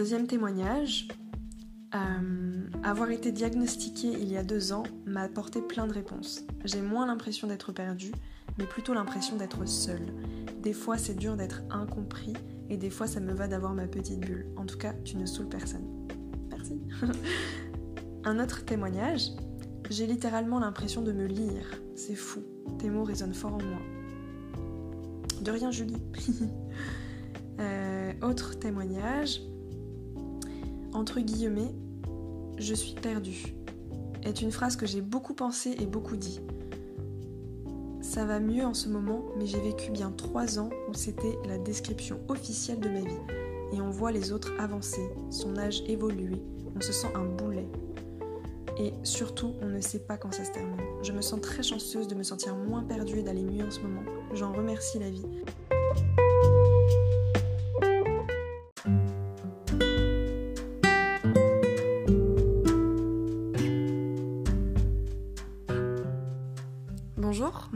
deuxième témoignage. Euh, avoir été diagnostiquée il y a deux ans m'a apporté plein de réponses. J'ai moins l'impression d'être perdue, mais plutôt l'impression d'être seule. Des fois, c'est dur d'être incompris, et des fois, ça me va d'avoir ma petite bulle. En tout cas, tu ne saoules personne. Merci. Un autre témoignage. J'ai littéralement l'impression de me lire. C'est fou. Tes mots résonnent fort en moi. De rien, Julie. Euh, autre témoignage. Entre guillemets, je suis perdue est une phrase que j'ai beaucoup pensé et beaucoup dit. Ça va mieux en ce moment, mais j'ai vécu bien trois ans où c'était la description officielle de ma vie. Et on voit les autres avancer, son âge évoluer, on se sent un boulet. Et surtout, on ne sait pas quand ça se termine. Je me sens très chanceuse de me sentir moins perdue et d'aller mieux en ce moment. J'en remercie la vie.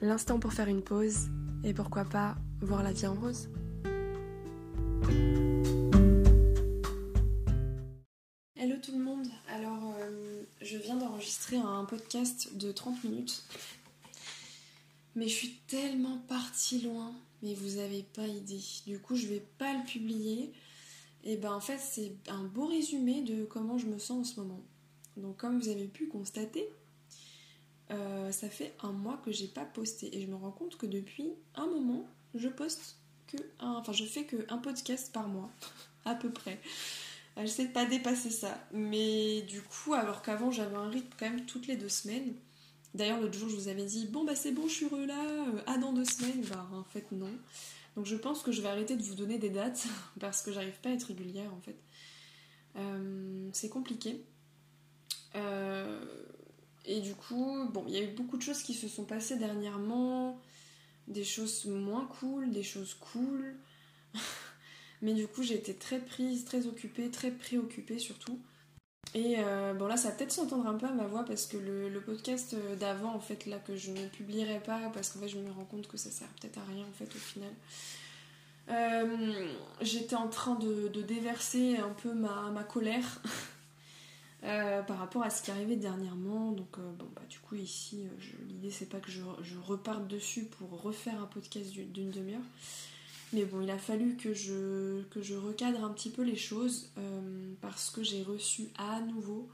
l'instant pour faire une pause et pourquoi pas voir la vie en rose. Hello tout le monde, alors euh, je viens d'enregistrer un podcast de 30 minutes, mais je suis tellement partie loin, mais vous avez pas idée. Du coup, je vais pas le publier. Et ben en fait, c'est un beau résumé de comment je me sens en ce moment. Donc, comme vous avez pu constater, euh, ça fait un mois que j'ai pas posté et je me rends compte que depuis un moment, je poste que un, enfin je fais que un podcast par mois, à peu près. Euh, j'essaie de pas dépasser ça, mais du coup, alors qu'avant j'avais un rythme quand même toutes les deux semaines. D'ailleurs, l'autre jour, je vous avais dit bon bah c'est bon, je suis heureux là, euh, ah dans deux semaines, bah en fait non. Donc je pense que je vais arrêter de vous donner des dates parce que j'arrive pas à être régulière en fait. c'est compliqué. Euh, et du coup, bon, il y a eu beaucoup de choses qui se sont passées dernièrement, des choses moins cool, des choses cool. Mais du coup, j'ai été très prise, très occupée, très préoccupée surtout. Et euh, bon, là, ça va peut-être s'entendre un peu à ma voix parce que le, podcast d'avant, en fait, là, que je ne publierai pas parce qu'en fait, je me rends compte que ça sert peut-être à rien, en fait, au final. Euh, j'étais en train de, déverser un peu ma, ma colère Euh, par rapport à ce qui arrivait dernièrement. Donc, euh, bon, bah, du coup, ici, euh, l'idée c'est pas que je, reparte dessus pour refaire un podcast d'une demi-heure. Mais bon, il a fallu que je, que je recadre un petit peu les choses parce que j'ai reçu à nouveau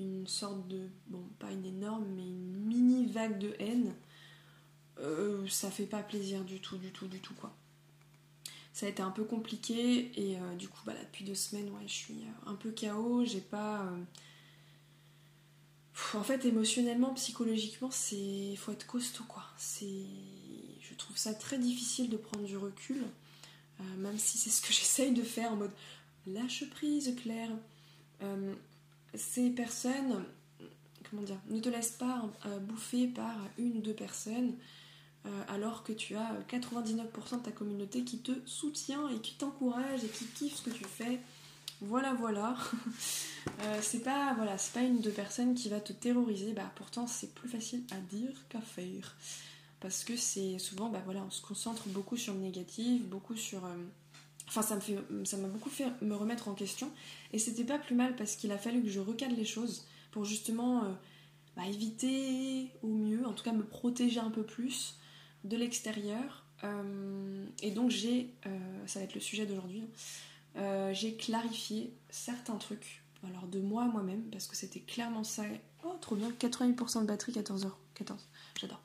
une sorte de, bon, pas une énorme, mais une mini vague de haine. ça fait pas plaisir du tout, du tout, du tout, quoi ça a été un peu compliqué et euh, du coup bah, depuis deux semaines ouais, je suis euh, un peu KO, j'ai pas... Euh, en fait émotionnellement, psychologiquement, c'est faut être costaud quoi. Je trouve ça très difficile de prendre du recul, même si c'est ce que j'essaye de faire en mode lâche prise Claire. ces personnes, comment dire, ne te laisse pas bouffer par une ou deux personnes. Euh, alors que tu as 99% de ta communauté qui te soutient et qui t'encourage et qui kiffe ce que tu fais. Voilà, voilà. Euh, c'est pas voilà, pas une de personnes qui va te terroriser. Bah pourtant c'est plus facile à dire qu'à faire parce que c'est souvent bah voilà, on se concentre beaucoup sur le négatif, beaucoup sur euh, Enfin, ça ça m'a beaucoup fait me remettre en question. Et c'était pas plus mal parce qu'il a fallu que je recadre les choses pour justement bah, éviter au mieux, en tout cas me protéger un peu plus de l'extérieur. Euh, et donc j'ai, euh, ça va être le sujet d'aujourd'hui, euh, j'ai clarifié certains trucs, alors de moi moi-même, parce que c'était clairement ça. Oh, trop bien, 88% de batterie, 14h. 14, j'adore.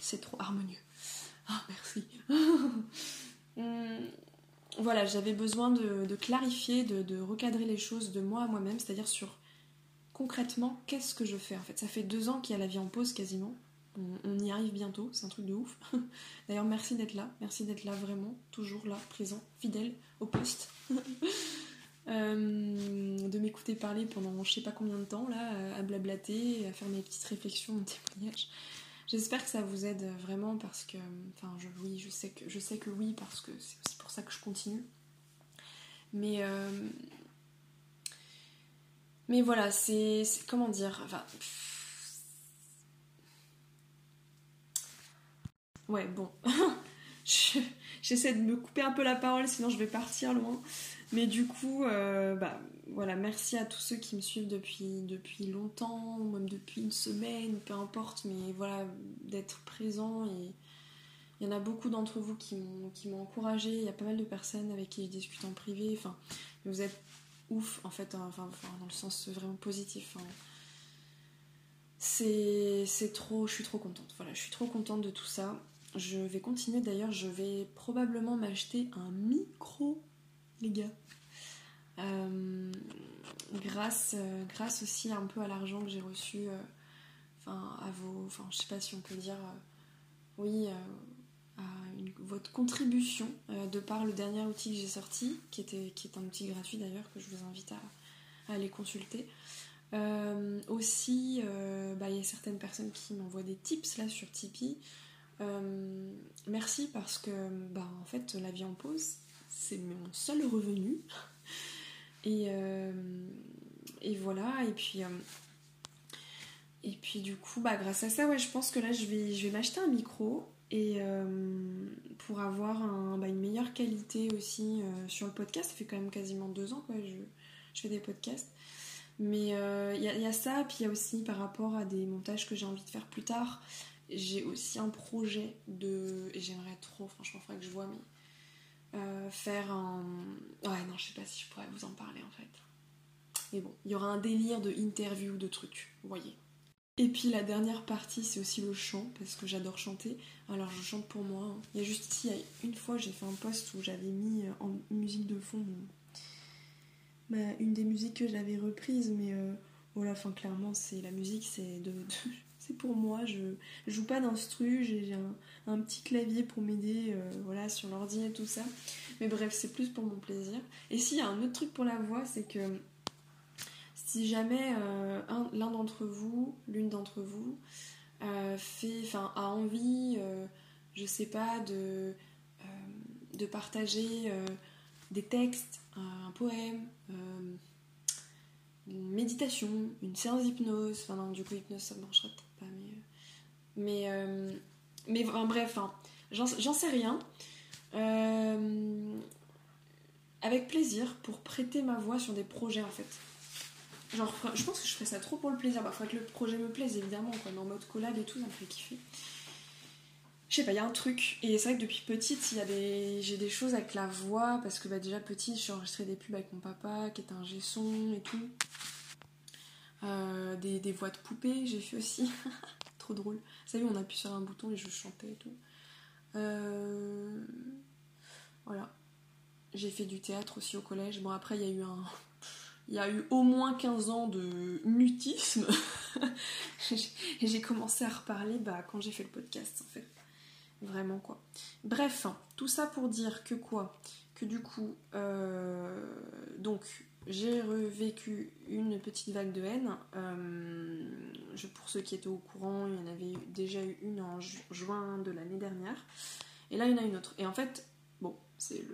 C'est trop harmonieux. Ah, merci. Hum, voilà, j'avais besoin de, clarifier, de, de, recadrer les choses de moi à moi-même, c'est-à-dire sur concrètement qu'est-ce que je fais en fait. Ça fait deux ans qu'il y a la vie en pause quasiment. On, y arrive bientôt, c'est un truc de ouf. D'ailleurs, merci d'être là, merci d'être là vraiment, toujours là, présent, fidèle au poste. de m'écouter parler pendant je sais pas combien de temps là, à blablater, à faire mes petites réflexions, mon témoignage. J'espère que ça vous aide vraiment parce que, enfin, je, oui, je sais que, je sais que oui parce que c'est aussi pour ça que je continue. Mais, mais voilà, c'est, comment dire, enfin, ouais, bon, j'essaie de me couper un peu la parole, sinon je vais partir loin. Mais du coup, euh, bah voilà, merci à tous ceux qui me suivent depuis, depuis longtemps, même depuis une semaine, peu importe, mais voilà, d'être présent. Et il y en a beaucoup d'entre vous qui m'ont encouragé. Il y a pas mal de personnes avec qui je discute en privé. Enfin, vous êtes ouf, en fait, hein, enfin, dans le sens vraiment positif. Hein. C'est trop, je suis trop contente. Voilà, je suis trop contente de tout ça. Je vais continuer d'ailleurs, je vais probablement m'acheter un micro, les gars. Euh, grâce, euh, grâce aussi un peu à l'argent que j'ai reçu, euh, enfin à vos, enfin je sais pas si on peut dire, oui, à votre contribution de par le dernier outil que j'ai sorti, qui, était, qui est un outil gratuit d'ailleurs que je vous invite à, aller consulter. aussi, bah, il y a certaines personnes qui m'envoient des tips là sur Tipeee. Merci parce que bah, en fait la vie en pause c'est mon seul revenu et, euh, et voilà, et puis, euh, et puis du coup, bah, grâce à ça, ouais, je pense que là, je vais, je vais m'acheter un micro et euh, pour avoir un, bah, une meilleure qualité aussi sur le podcast. Ça fait quand même quasiment deux ans que je, je fais des podcasts. Mais il y, y, a ça, puis il y a aussi par rapport à des montages que j'ai envie de faire plus tard. J'ai aussi un projet de. J'aimerais trop, franchement, il faudrait que je vois, mais euh, faire un. Ouais, non, je sais pas si je pourrais vous en parler en fait. Mais bon, il y aura un délire de interview, de trucs, vous voyez. Et puis la dernière partie, c'est aussi le chant, parce que j'adore chanter. Alors je chante pour moi. Hein. Il y a juste ici, une fois, j'ai fait un post où j'avais mis euh, en musique de fond bah, une des musiques que j'avais reprise, mais euh, voilà, enfin clairement, c'est la musique, c'est de, pour moi. Je, joue pas d'instru, j'ai un, petit clavier pour m'aider euh, voilà, sur l'ordi et tout ça. Mais bref, c'est plus pour mon plaisir. Et s'il y a un autre truc pour la voix, c'est que si jamais euh, l'un d'entre vous, l'une d'entre vous, euh, fait, a envie, je sais pas, de, de partager des textes, un poème, une méditation, une séance d'hypnose, enfin non, du coup hypnose ça marcherait pas, mais... Mais, euh, mais bref, hein, j'en sais rien. Euh, avec plaisir pour prêter ma voix sur des projets en fait. Genre, je pense que je ferais ça trop pour le plaisir. Bah, faudrait que le projet me plaise évidemment, quoi, mais en mode collab et tout, ça me fait kiffer. Je sais pas, il y a un truc. Et c'est vrai que depuis petite, des... j'ai des choses avec la voix, parce que bah, déjà petite, j'ai enregistré des pubs avec mon papa, qui est un gesson et tout. Euh, des, voix de poupées, j'ai fait aussi. Trop drôle. Vous savez, on appuie sur un bouton et je chantais et tout. Euh, voilà. J'ai fait du théâtre aussi au collège. Bon, après, il y a eu un. Il y a eu au moins 15 ans de mutisme. et j'ai commencé à reparler bah, quand j'ai fait le podcast, en fait. Vraiment, quoi. Bref, tout ça pour dire que quoi? Que du coup, euh, donc, j'ai revécu une petite vague de haine. Euh, pour ceux qui étaient au courant, il y en avait déjà eu une en juin de l'année dernière. Et là, il y en a une autre. Et en fait, bon, c'est.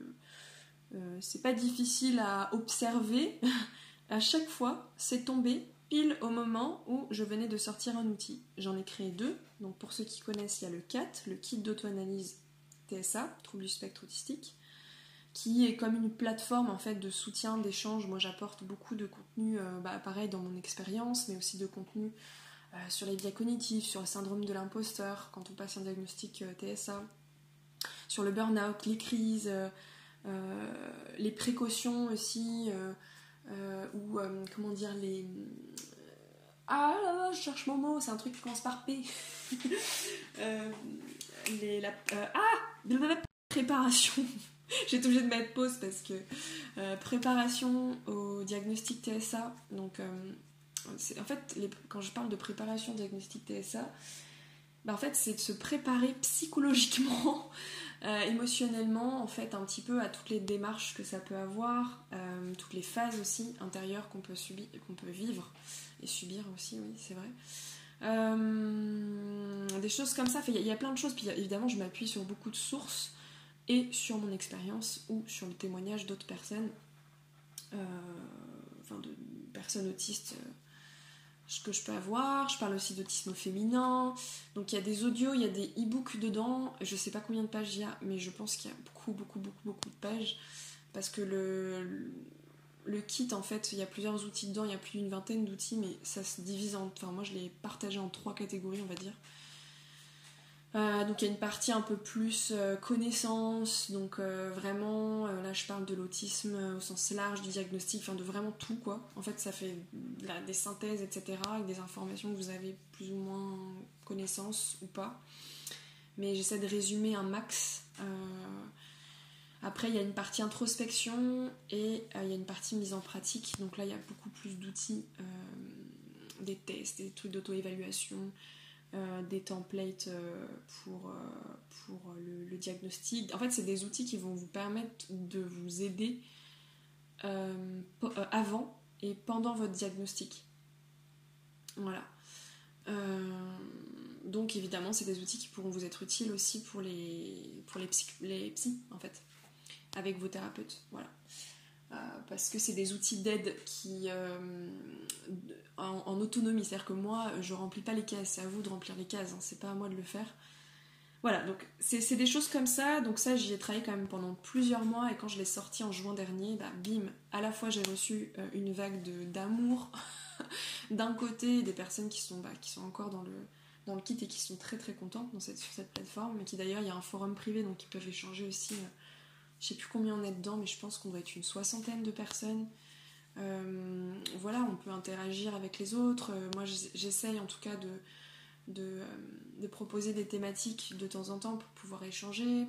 Euh, c'est pas difficile à observer. à chaque fois, c'est tombé pile au moment où je venais de sortir un outil. J'en ai créé deux. Donc, pour ceux qui connaissent, il y a le CAT, le kit d'auto-analyse TSA, trouble du spectre autistique qui est comme une plateforme en fait de soutien, d'échange. Moi j'apporte beaucoup de contenu, euh, bah, pareil dans mon expérience, mais aussi de contenu euh, sur les biais sur le syndrome de l'imposteur quand on passe un diagnostic euh, TSA, sur le burn-out, les crises, les précautions aussi, ou comment dire les... Ah là là, je cherche mon mot, c'est un truc qui commence par P. les, la, ah Préparation J'ai été obligée de mettre pause parce que euh, préparation au diagnostic TSA, donc euh, en fait, quand je parle de préparation au diagnostic TSA, bah, en fait, c'est de se préparer psychologiquement euh, émotionnellement, en fait, un petit peu à toutes les démarches que ça peut avoir, toutes les phases aussi intérieures qu'on peut, subir, qu'on peut vivre et subir aussi, oui, c'est vrai. des choses comme ça, il y, a plein de choses, puis évidemment, je m'appuie sur beaucoup de sources et sur mon expérience ou sur le témoignage d'autres personnes, enfin de personnes autistes que je peux avoir. Je parle aussi d'autisme féminin. Donc il y a des audios, il y a des e-books dedans. Je sais pas combien de pages il y a, mais je pense qu'il y a beaucoup, beaucoup, beaucoup, beaucoup de pages. Parce que le, le kit, en fait, il y a plusieurs outils dedans, il y a plus d'une vingtaine d'outils, mais ça se divise en. Enfin, moi je l'ai partagé en trois catégories, on va dire. Euh, donc il y a une partie un peu plus euh, connaissance, donc euh, vraiment, là je parle de l'autisme au sens large, du diagnostic, enfin de vraiment tout quoi. En fait ça fait des synthèses, etc., avec des informations que vous avez plus ou moins connaissance ou pas. Mais j'essaie de résumer un max. Après il y a une partie introspection et il y a une partie mise en pratique, donc là il y a beaucoup plus d'outils, des tests, des trucs d'auto-évaluation euh, des templates euh, pour, euh, pour le, diagnostic. En fait, c'est des outils qui vont vous permettre de vous aider avant et pendant votre diagnostic. Voilà. donc évidemment, c'est des outils qui pourront vous être utiles aussi pour les, pour les, les psys, en fait, avec vos thérapeutes. Voilà. Euh, parce que c'est des outils d'aide qui euh, en, autonomie, c'est-à-dire que moi je remplis pas les cases, c'est à vous de remplir les cases, hein, c'est pas à moi de le faire. Voilà, donc c'est des choses comme ça, donc ça j'y ai travaillé quand même pendant plusieurs mois. Et quand je l'ai sorti en juin dernier, bah, bim, à la fois j'ai reçu euh, une vague d'amour d'un côté des personnes qui sont, bah, qui sont encore dans le, dans le kit et qui sont très très contentes dans cette, sur cette plateforme, mais qui d'ailleurs il y a un forum privé donc ils peuvent échanger aussi je sais plus combien on est dedans, mais je pense qu'on doit être une soixantaine de personnes. Euh, voilà, on peut interagir avec les autres. Euh, moi, j'essaye en tout cas de, euh, de, proposer des thématiques de temps en temps pour pouvoir échanger.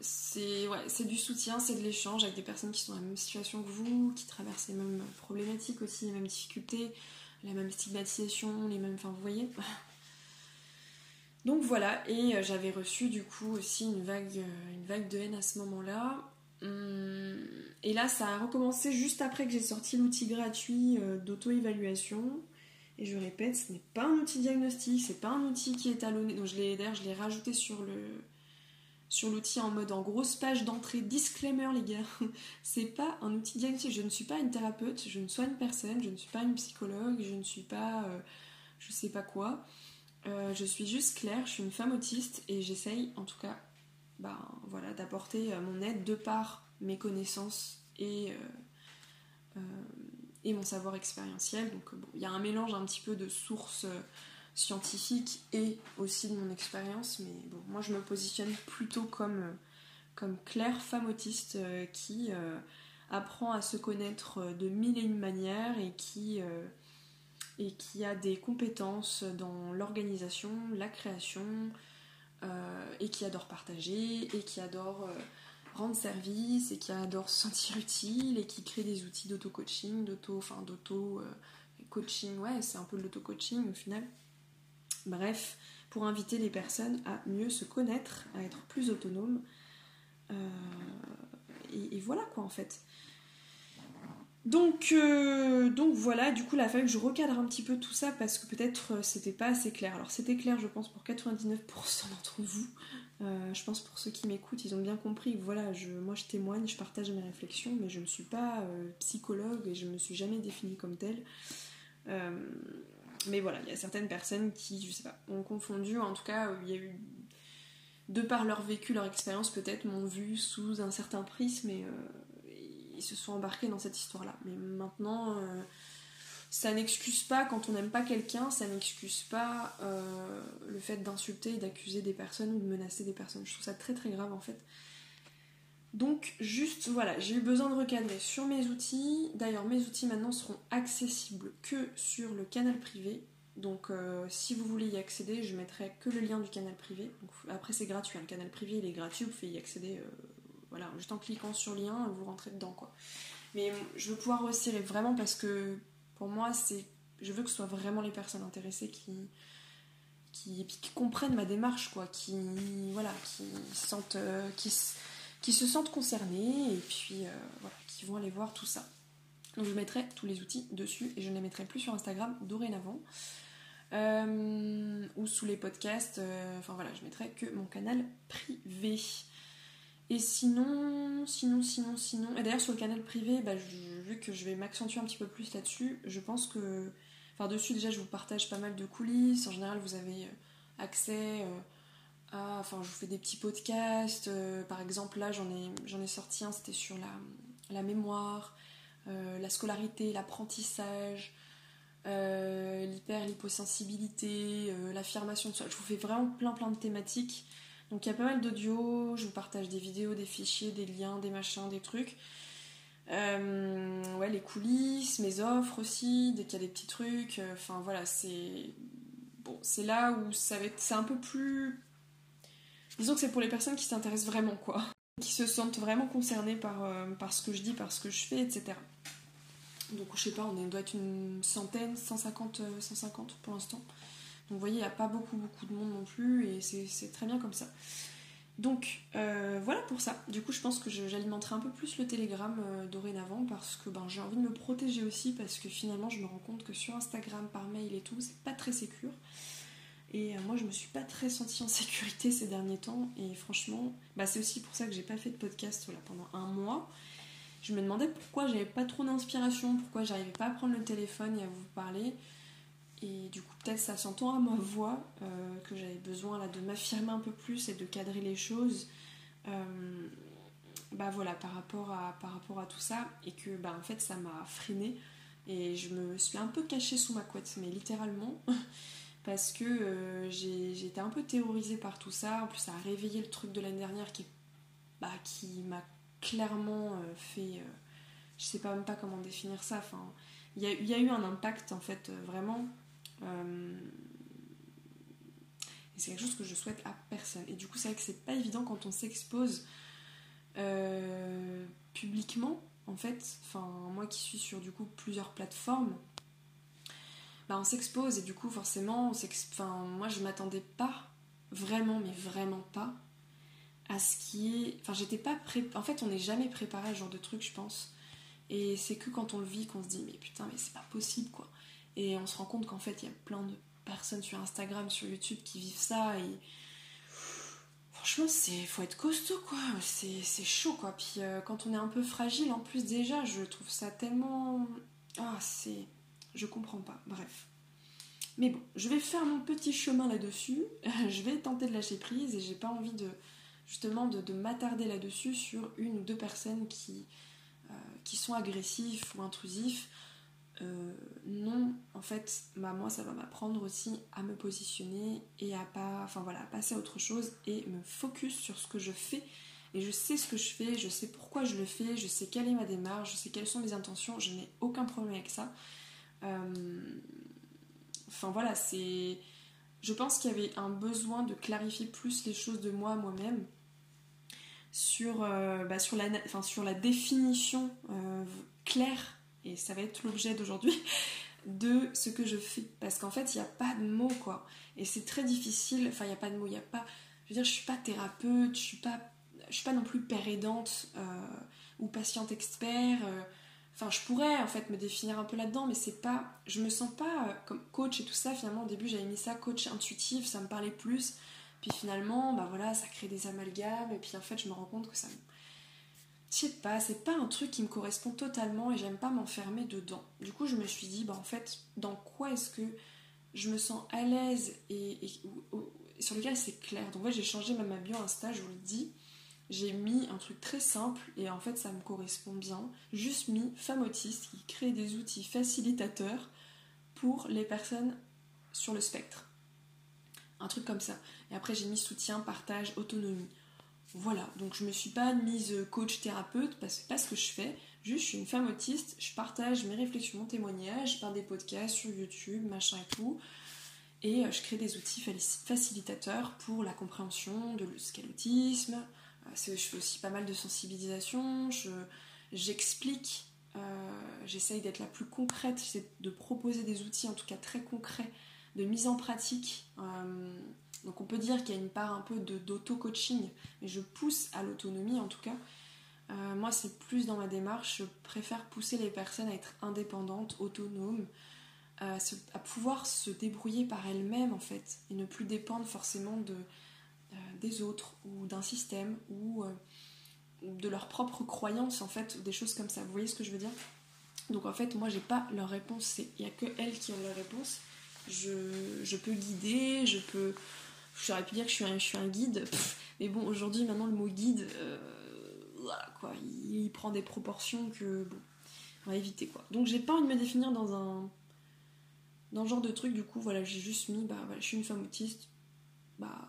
c'est ouais, du soutien, c'est de l'échange avec des personnes qui sont dans la même situation que vous, qui traversent les mêmes problématiques aussi, les mêmes difficultés, la même stigmatisation, les mêmes. Enfin, vous voyez donc voilà, et euh, j'avais reçu du coup aussi une vague, euh, de haine à ce moment-là. Hum, et là, ça a recommencé juste après que j'ai sorti l'outil gratuit euh, d'auto-évaluation. Et je répète, ce n'est pas un outil diagnostic, c'est pas un outil qui est talonné. Donc je l'ai d'ailleurs, je l'ai rajouté sur le sur l'outil en mode en grosse page d'entrée disclaimer les gars. c'est pas un outil diagnostic. Je ne suis pas une thérapeute, je ne soigne personne, je ne suis pas une psychologue, je ne suis pas je sais pas quoi. Euh, je suis juste Claire, je suis une femme autiste et j'essaye en tout cas bah, voilà, d'apporter euh, mon aide de par mes connaissances et, euh, et mon savoir expérientiel. Donc il y a un mélange un petit peu de sources scientifiques et aussi de mon expérience, mais bon, moi je me positionne plutôt comme, comme Claire, femme autiste qui apprend à se connaître de mille et une manières et qui et qui a des compétences dans l'organisation, la création, euh, et qui adore partager, et qui adore euh, rendre service, et qui adore se sentir utile, et qui crée des outils d'auto-coaching, d'auto, enfin d'auto-coaching, euh, ouais, c'est un peu de l'auto-coaching au final. Bref, pour inviter les personnes à mieux se connaître, à être plus autonomes. et, voilà quoi en fait. Donc, euh, donc voilà, du coup, il a fallu que je recadre un petit peu tout ça parce que peut-être euh, c'était pas assez clair. Alors, c'était clair, je pense, pour 99% d'entre vous. Euh, je pense pour ceux qui m'écoutent, ils ont bien compris. Voilà, je, moi je témoigne, je partage mes réflexions, mais je ne suis pas psychologue et je ne me suis jamais définie comme telle. mais voilà, il y a certaines personnes qui, je sais pas, ont confondu. En tout cas, il y a eu, de par leur vécu, leur expérience, peut-être m'ont vu sous un certain prisme et se sont embarqués dans cette histoire-là. Mais maintenant, euh, ça n'excuse pas, quand on n'aime pas quelqu'un, ça n'excuse pas euh, le fait d'insulter et d'accuser des personnes ou de menacer des personnes. Je trouve ça très très grave en fait. Donc juste voilà, j'ai eu besoin de recadrer sur mes outils. D'ailleurs mes outils maintenant seront accessibles que sur le canal privé. Donc euh, si vous voulez y accéder, je mettrai que le lien du canal privé. après c'est gratuit, hein. le canal privé il est gratuit, vous pouvez y accéder voilà, juste en cliquant sur lien, vous rentrez dedans quoi. Mais je veux pouvoir resserrer vraiment parce que pour moi, c'est, je veux que ce soit vraiment les personnes intéressées qui, qui, qui comprennent ma démarche, quoi, qui, voilà, qui, sentent, qui, qui se sentent concernés et puis voilà, qui vont aller voir tout ça. Donc je mettrai tous les outils dessus et je ne les mettrai plus sur Instagram dorénavant. Euh, ou sous les podcasts, euh, enfin voilà, je mettrai que mon canal privé. Et sinon, sinon, sinon, sinon, et d'ailleurs sur le canal privé, bah, vu que je vais m'accentuer un petit peu plus là-dessus, je pense que, enfin dessus déjà je vous partage pas mal de coulisses, en général vous avez euh, accès à, enfin je vous fais des petits podcasts, par exemple là j'en ai, sorti un, c'était sur la, mémoire, la scolarité, l'apprentissage, euh, l'hyper, l'hyposensibilité, euh, l'affirmation de soi. Je vous fais vraiment plein plein de thématiques. Donc il y a pas mal d'audio, je vous partage des vidéos, des fichiers, des liens, des machins, des trucs. Euh, ouais, les coulisses, mes offres aussi, dès qu'il y a des petits trucs. Enfin voilà, c'est. Bon, c'est là où ça va être. C'est un peu plus. Disons que c'est pour les personnes qui s'intéressent vraiment, quoi. Qui se sentent vraiment concernées par, par ce que je dis, par ce que je fais, etc. Donc je sais pas, on doit être une centaine, 150, 150 euh, pour l'instant. Donc vous voyez, il n'y a pas beaucoup beaucoup de monde non plus et c'est très bien comme ça. Donc euh, voilà pour ça. Du coup je pense que j'alimenterai un peu plus le Telegram euh, dorénavant parce que ben, j'ai envie de me protéger aussi parce que finalement je me rends compte que sur Instagram, par mail et tout, c'est pas très sécure. Et moi je me suis pas très sentie en sécurité ces derniers temps et franchement, bah, c'est aussi pour ça que j'ai pas fait de podcast pendant un mois je me demandais pourquoi j'avais pas trop d'inspiration, pourquoi j'arrivais pas à prendre le téléphone et à vous parler. Et du coup, peut-être ça s'entend à ma voix euh, que j'avais besoin là, de m'affirmer un peu plus et de cadrer les choses. Euh, bah voilà, par rapport, à, par rapport à tout ça. Et que bah en fait, ça m'a freiné. Et je me suis un peu cachée sous ma couette, mais littéralement. parce que euh, j'ai été un peu terrorisée par tout ça. En plus, ça a réveillé le truc de l'année dernière qui, bah, qui m'a clairement euh, fait. Je sais pas même pas comment définir ça. Enfin, il y, a eu un impact en fait, vraiment. Et c'est quelque chose que je souhaite à personne. Et du coup, c'est vrai que c'est pas évident quand on s'expose publiquement, en fait. Enfin, moi qui suis sur du coup plusieurs plateformes. Bah, on s'expose et du coup forcément enfin, moi je m'attendais pas vraiment mais vraiment pas à ce qui est. Enfin, j'étais pas pré... En fait, on n'est jamais préparé à ce genre de truc, je pense. Et c'est que quand on le vit qu'on se dit, mais putain, mais c'est pas possible, quoi. Et on se rend compte qu'en fait, il y a plein de personnes sur Instagram, sur YouTube qui vivent ça. Et franchement, c'est faut être costaud, quoi. C'est chaud, quoi. Puis euh, quand on est un peu fragile, en plus, déjà, je trouve ça tellement. Ah, c'est. Je comprends pas. Bref. Mais bon, je vais faire mon petit chemin là-dessus. je vais tenter de lâcher prise et j'ai pas envie de justement de, m'attarder là-dessus sur une ou deux personnes qui, euh, qui sont agressifs ou intrusifs. Euh, non, en fait, bah, moi, ça va m'apprendre aussi à me positionner et à pas, enfin voilà, passer à autre chose et me focus sur ce que je fais. Et je sais ce que je fais, je sais pourquoi je le fais, je sais quelle est ma démarche, je sais quelles sont mes intentions, je n'ai aucun problème avec ça. Euh, enfin voilà, c'est. Je pense qu'il y avait un besoin de clarifier plus les choses de moi moi-même sur, euh, bah, sur, la, définition claire, et ça va être l'objet d'aujourd'hui, de ce que je fais. Parce qu'en fait, il n'y a pas de mots, quoi. Et c'est très difficile, enfin, il n'y a pas de mots, il n'y a pas... Je veux dire, je suis pas thérapeute, je suis pas, je suis pas non plus père aidante euh, ou patiente expert. Enfin, je pourrais en fait me définir un peu là-dedans, mais c'est pas. Je me sens pas comme coach et tout ça. Finalement, au début, j'avais mis ça coach intuitif, ça me parlait plus. Puis finalement, bah voilà, ça crée des amalgames, et puis en fait, je me rends compte que ça me. Je sais pas, c'est pas un truc qui me correspond totalement et j'aime pas m'enfermer dedans. Du coup, je me suis dit, bah en fait, dans quoi est-ce que je me sens à l'aise et, sur lequel c'est clair? Donc, ouais, j'ai changé même ma bio Insta, je vous le dis. J'ai mis un truc très simple et en fait, ça me correspond bien. Juste mis femme autiste qui crée des outils facilitateurs pour les personnes sur le spectre un truc comme ça. Et après, j'ai mis soutien, partage, autonomie. Voilà, donc je me suis pas mise coach thérapeute parce que pas ce que je fais. Juste, je suis une femme autiste, je partage mes réflexions, mon témoignages par des podcasts sur YouTube, machin et tout. Et euh, je crée des outils facilitateurs pour la compréhension de ce qu'est l'autisme. Euh, je fais aussi pas mal de sensibilisation. J'explique, euh, j'essaye d'être la plus concrète, j'essaie de proposer des outils en tout cas très concrets de mise en pratique. donc on peut dire qu'il y a une part un peu d'auto-coaching, mais je pousse à l'autonomie en tout cas. moi, c'est plus dans ma démarche, je préfère pousser les personnes à être indépendantes, autonomes, à pouvoir se débrouiller par elles-mêmes en fait, et ne plus dépendre forcément de, des autres ou d'un système ou de leurs propres croyances en fait, des choses comme ça. Vous voyez ce que je veux dire? Donc en fait, moi j'ai pas leur réponse, il n'y a que elles qui ont leur réponse. Je, peux guider, je peux. J'aurais pu dire que je suis un, je suis un guide, mais bon, aujourd'hui maintenant le mot guide, euh, quoi, il, prend des proportions que bon, on va éviter quoi. Donc j'ai pas envie de me définir dans un. dans le genre de truc, du coup, voilà, j'ai juste mis, bah voilà, je suis une femme autiste, bah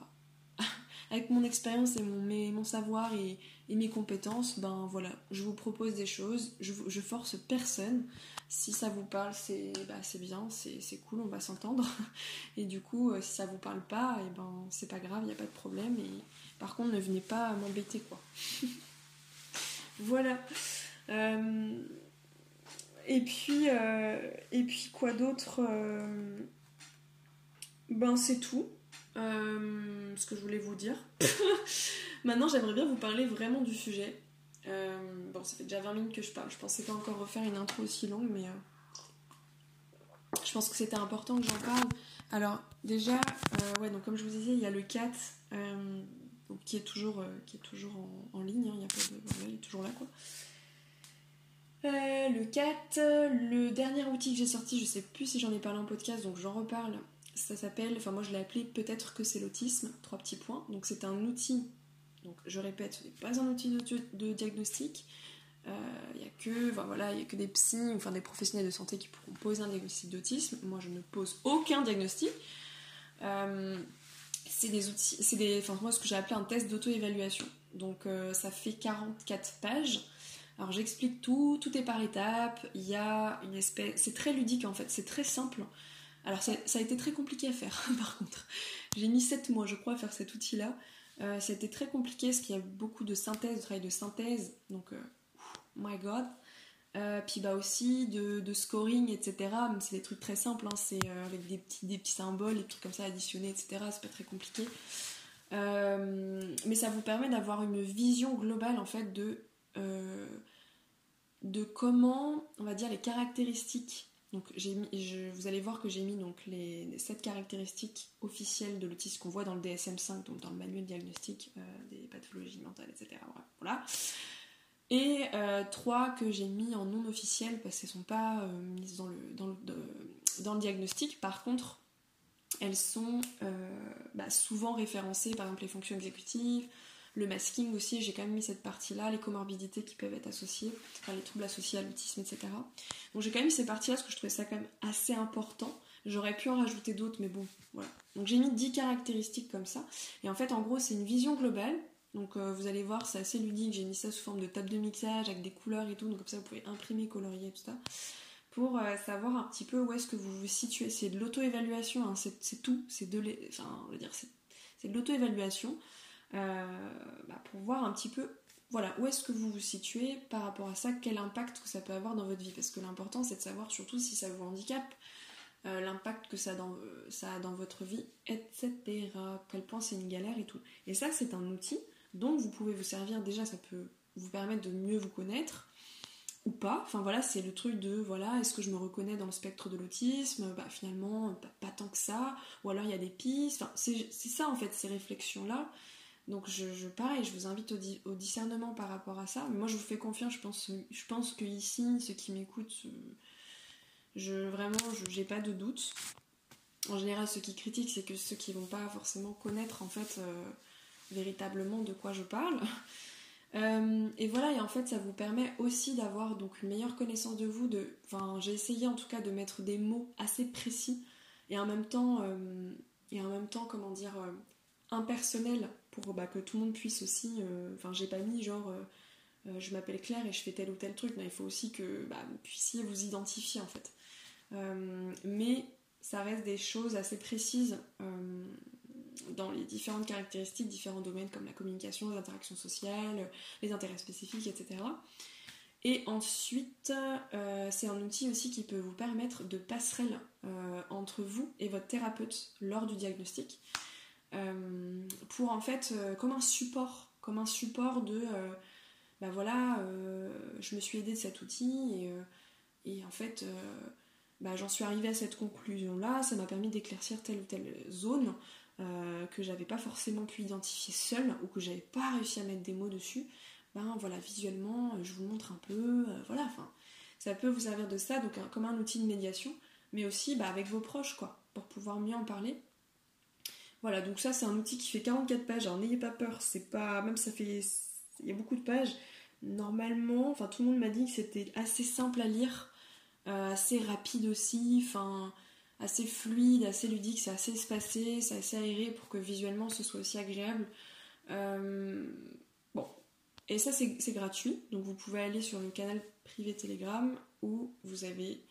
avec mon expérience et mon, mon savoir et, mes compétences, ben voilà, je vous propose des choses, je, je force personne. Si ça vous parle, c'est bah, bien, c'est cool, on va s'entendre. Et du coup, euh, si ça vous parle pas, et eh ben c'est pas grave, il n'y a pas de problème. Et par contre, ne venez pas m'embêter quoi. voilà. Euh, et puis, euh, et puis quoi d'autre Ben c'est tout. Ce que je voulais vous dire. Maintenant, j'aimerais bien vous parler vraiment du sujet. Euh, bon, ça fait déjà 20 minutes que je parle. Je pensais pas encore refaire une intro aussi longue, mais euh, je pense que c'était important que j'en parle. Alors, déjà, ouais, donc comme je vous disais, il y a le 4 qui est toujours, qui est toujours en, ligne. Hein, il, a pas de, il est toujours là, quoi. le 4, le dernier outil que j'ai sorti, je sais plus si j'en ai parlé en podcast, donc j'en reparle. Ça s'appelle, enfin moi je l'ai appelé peut-être que c'est l'autisme, trois petits points. Donc c'est un outil, donc je répète, ce n'est pas un outil de, diagnostic. Il euh, n'y a que, voilà, y a que des psys, enfin des professionnels de santé qui pourront poser un diagnostic d'autisme. Moi je ne pose aucun diagnostic. Euh, c'est des outils, c'est des, enfin moi ce que j'ai appelé un test d'auto-évaluation. Donc euh, ça fait 44 pages. Alors j'explique tout, tout est par étapes. Il y a une espèce, c'est très ludique en fait, c'est très simple. Alors ça, a été très compliqué à faire par contre. J'ai mis 7 mois je crois à faire cet outil-là. Euh, été très compliqué parce qu'il y a beaucoup de synthèse, de travail de synthèse, donc euh, my god. Euh, puis bah aussi de, scoring, etc. c'est des trucs très simples, hein. c'est avec des petits, des petits symboles, des trucs comme ça additionnés, etc. C'est pas très compliqué. mais ça vous permet d'avoir une vision globale en fait de, de comment, on va dire, les caractéristiques donc vous allez voir que j'ai mis donc les, 7 caractéristiques officielles de l'autisme qu'on voit dans le DSM-5, donc dans le manuel diagnostic euh, des pathologies mentales, etc. Voilà. Et euh, 3 que j'ai mis en non officiel parce qu'elles ne sont pas euh, mises dans le, dans, le, dans le diagnostic. Par contre, elles sont euh, bah, souvent référencées, par exemple les fonctions exécutives, le masking aussi, j'ai quand même mis cette partie-là, les comorbidités qui peuvent être associées, enfin, les troubles associés à l'autisme, etc. Donc j'ai quand même mis ces parties-là parce que je trouvais ça quand même assez important. J'aurais pu en rajouter d'autres, mais bon, voilà. Donc j'ai mis 10 caractéristiques comme ça. Et en fait, en gros, c'est une vision globale. Donc euh, vous allez voir, c'est assez ludique. J'ai mis ça sous forme de table de mixage avec des couleurs et tout. Donc comme ça, vous pouvez imprimer, colorier, tout ça. Pour euh, savoir un petit peu où est-ce que vous vous situez. C'est de l'auto-évaluation, hein. c'est tout. C'est de l'auto-évaluation. Euh, bah, pour voir un petit peu voilà, où est-ce que vous vous situez par rapport à ça, quel impact que ça peut avoir dans votre vie. Parce que l'important, c'est de savoir surtout si ça vous handicape, euh, l'impact que ça, a dans votre vie, etc. Quel point c'est une galère et tout. Et ça, c'est un outil dont vous pouvez vous servir. Déjà, ça peut vous permettre de mieux vous connaître ou pas. Enfin voilà, c'est le truc de voilà, est-ce que je me reconnais dans le spectre de l'autisme? Bah finalement, pas, tant que ça. Ou alors il y a des pistes. C'est ça en fait, ces réflexions-là. Donc je, pareil, je vous invite au, discernement par rapport à ça. Mais moi je vous fais confiance, je pense, je pense que ici, ceux qui m'écoutent, euh, je, vraiment, j'ai pas de doute. En général, ceux qui critiquent, c'est que ceux qui vont pas forcément connaître en fait euh, véritablement de quoi je parle. Euh, et voilà, et en fait, ça vous permet aussi d'avoir une meilleure connaissance de vous. De, enfin, j'ai essayé en tout cas de mettre des mots assez précis et en même temps, et en même temps, comment dire, impersonnel pour bah, que tout le monde puisse aussi. Euh, enfin, j'ai pas mis genre euh, euh, je m'appelle Claire et je fais tel ou tel truc. Non, il faut aussi que bah, vous puissiez vous identifier en fait. mais ça reste des choses assez précises dans les différentes caractéristiques, différents domaines comme la communication, les interactions sociales, les intérêts spécifiques, etc. Et ensuite, c'est un outil aussi qui peut vous permettre de passerelle entre vous et votre thérapeute lors du diagnostic. Euh, pour en fait, comme un support, comme un support de, bah voilà, je me suis aidée de cet outil et, en fait, bah, j'en suis arrivée à cette conclusion-là, ça m'a permis d'éclaircir telle ou telle zone que j'avais pas forcément pu identifier seule ou que j'avais pas réussi à mettre des mots dessus ben voilà, visuellement, euh, je vous montre un peu, euh, voilà, enfin, ça peut vous servir de ça, donc comme un outil de médiation, mais aussi bah, avec vos proches, quoi, pour pouvoir mieux en parler. Voilà, donc ça c'est un outil qui fait 44 pages, alors n'ayez pas peur, c'est pas, même ça fait, il y a beaucoup de pages, normalement, enfin tout le monde m'a dit que c'était assez simple à lire, euh, assez rapide aussi, enfin assez fluide, assez ludique, c'est assez espacé, c'est assez aéré pour que visuellement ce soit aussi agréable. Et ça, c'est gratuit. Donc, vous pouvez aller sur le canal privé Telegram où vous avez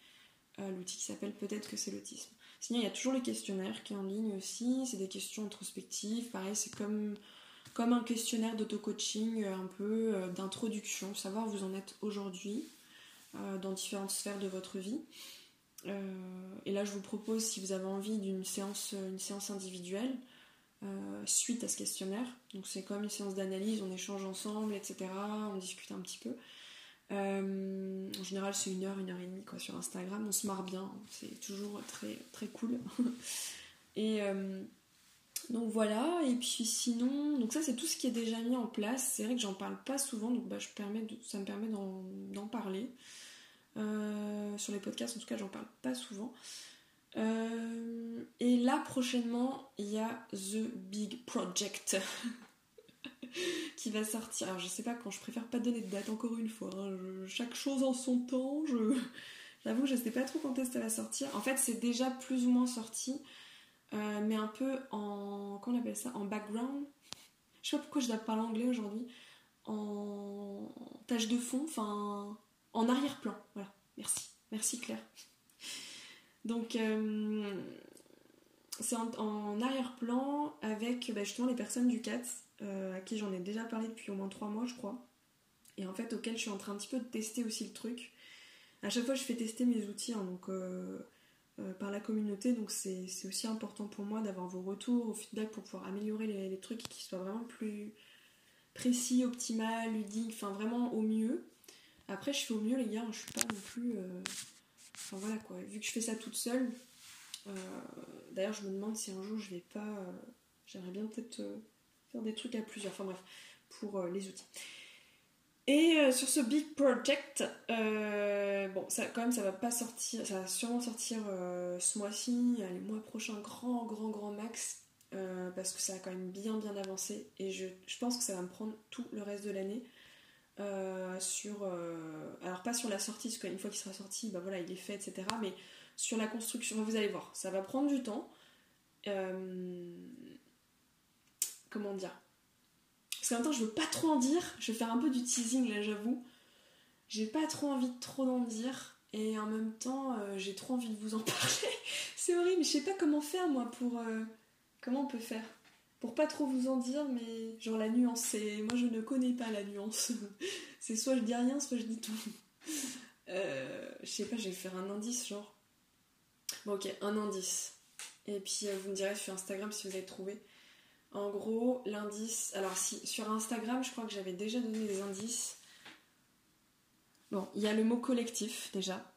euh, l'outil qui s'appelle Peut-être que c'est l'autisme. Sinon, il y a toujours le questionnaire qui est en ligne aussi. C'est des questions introspectives. Pareil, c'est comme, comme un questionnaire d'auto-coaching, euh, un peu euh, d'introduction, savoir où vous en êtes aujourd'hui dans différentes sphères de votre vie. et là, je vous propose, si vous avez envie d'une séance, une séance individuelle, euh, suite à ce questionnaire. Donc c'est comme une séance d'analyse, on échange ensemble, etc. On discute un petit peu. Euh, en général, c'est une heure, une heure et demie quoi, sur Instagram. On se marre bien, c'est toujours très, très cool. et euh, donc voilà, et puis sinon, donc ça c'est tout ce qui est déjà mis en place. C'est vrai que j'en parle pas souvent, donc bah, je permets ça me permet d'en parler. sur les podcasts, en tout cas, j'en parle pas souvent. Euh, et là, prochainement, il y a The Big Project qui va sortir. Alors, je sais pas quand, je préfère pas donner de date encore une fois. Hein. chaque chose en son temps. Je... J'avoue, je sais pas trop quand est-ce qu'elle va sortir. En fait, c'est déjà plus ou moins sorti, euh, mais un peu en. Comment on appelle ça? En background. Je sais pas pourquoi je dois parler anglais aujourd'hui. En tâche de fond, enfin. En arrière-plan. Voilà. Merci. Merci Claire. Donc, euh, c'est en, arrière-plan avec bah, justement les personnes du CAT, euh, à qui j'en ai déjà parlé depuis au moins 3 mois, je crois. Et en fait, auquel je suis en train un petit peu de tester aussi le truc. À chaque fois, je fais tester mes outils hein, donc, euh, par la communauté, donc c'est aussi important pour moi d'avoir vos retours, vos feedbacks pour pouvoir améliorer les, les trucs qui soient vraiment plus précis, optimal, ludique, enfin vraiment au mieux. Après, je fais au mieux, les gars, je suis pas non plus. Enfin voilà quoi, vu que je fais ça toute seule, euh, d'ailleurs je me demande si un jour je vais pas. Euh, j'aimerais bien peut-être euh, faire des trucs à plusieurs, enfin bref, pour les outils. Et sur ce big project, bon, ça, quand même, ça va pas sortir, ça va sûrement sortir ce mois-ci, les mois prochains, grand, grand, grand max, parce que ça a quand même bien, bien avancé. Et je, pense que ça va me prendre tout le reste de l'année. Euh. Euh, alors, pas sur la sortie, parce qu'une fois qu'il sera sorti, bah voilà, il est fait, etc. Mais sur la construction, vous allez voir, ça va prendre du temps. Euh, comment dire Parce qu'en même temps, je veux pas trop en dire. Je vais faire un peu du teasing là, j'avoue. J'ai pas trop envie de trop en dire. Et en même temps, j'ai trop envie de vous en parler. C'est horrible, je sais pas comment faire moi pour. comment on peut faire pour pas trop vous en dire, mais genre la nuance, c'est. Moi je ne connais pas la nuance. c'est soit je dis rien, soit je dis tout. Euh, je sais pas, je vais faire un indice, genre. Bon, ok, un indice. Et puis euh, vous me direz sur Instagram si vous avez trouvé. En gros, l'indice. Alors, si sur Instagram, je crois que j'avais déjà donné des indices. Bon, il y a le mot collectif déjà,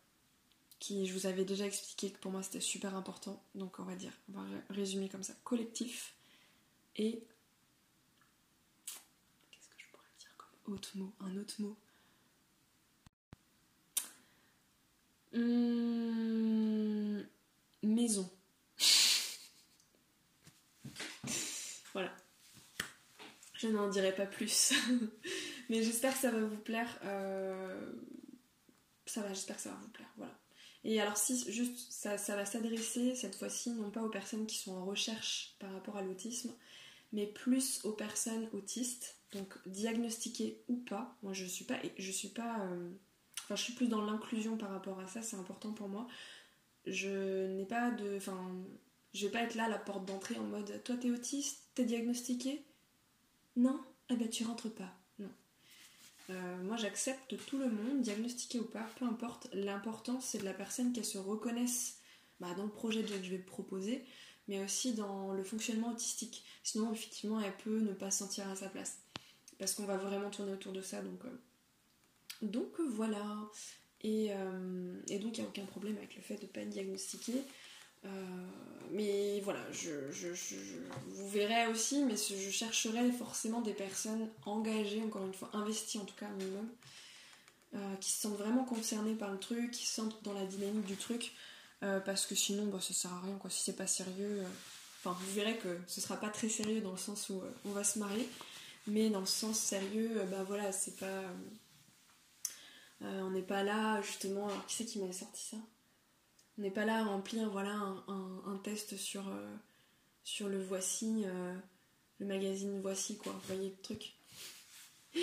qui je vous avais déjà expliqué que pour moi c'était super important. Donc on va dire, on va résumer comme ça. Collectif. Et qu'est-ce que je pourrais dire comme autre mot? Un autre mot? Hum, Maison. voilà. Je n'en dirai pas plus. Mais j'espère que ça va vous plaire. Euh, ça va, j'espère que ça va vous plaire. Voilà. Et alors si juste ça, va s'adresser cette fois-ci non pas aux personnes qui sont en recherche par rapport à l'autisme, mais plus aux personnes autistes, donc diagnostiquées ou pas. Moi, je suis pas, je suis pas, euh, enfin, je suis plus dans l'inclusion par rapport à ça. C'est important pour moi. Je n'ai pas de, enfin, je vais pas être là à la porte d'entrée en mode, toi, t'es autiste, t'es diagnostiqué Non? Eh ben, tu rentres pas. Non. Euh, moi, j'accepte tout le monde, diagnostiqué ou pas, peu importe. L'important, c'est de la personne qu'elle se reconnaisse bah, dans le projet que je vais proposer, mais aussi dans le fonctionnement autistique. Sinon, effectivement, elle peut ne pas se sentir à sa place. Parce qu'on va vraiment tourner autour de ça. Donc, euh, donc voilà. Et, euh, et donc, il n'y a aucun problème avec le fait de ne pas être diagnostiqué. Euh, mais voilà, je, vous verrez aussi, mais je chercherai forcément des personnes engagées, encore une fois, investies en tout cas, minimum, euh, qui se sentent vraiment concernées par le truc, qui se sentent dans la dynamique du truc, euh, parce que sinon, bah, ça sert à rien, quoi. Si c'est pas sérieux, enfin, vous verrez que ce sera pas très sérieux dans le sens où on va se marier, mais dans le sens sérieux, bah voilà, c'est pas. on n'est pas là, justement. Qui c'est qui m'avait sorti ça? On n'est pas là à remplir voilà, un, test sur, euh, sur le Voici, euh, le magazine Voici, quoi. Vous voyez le truc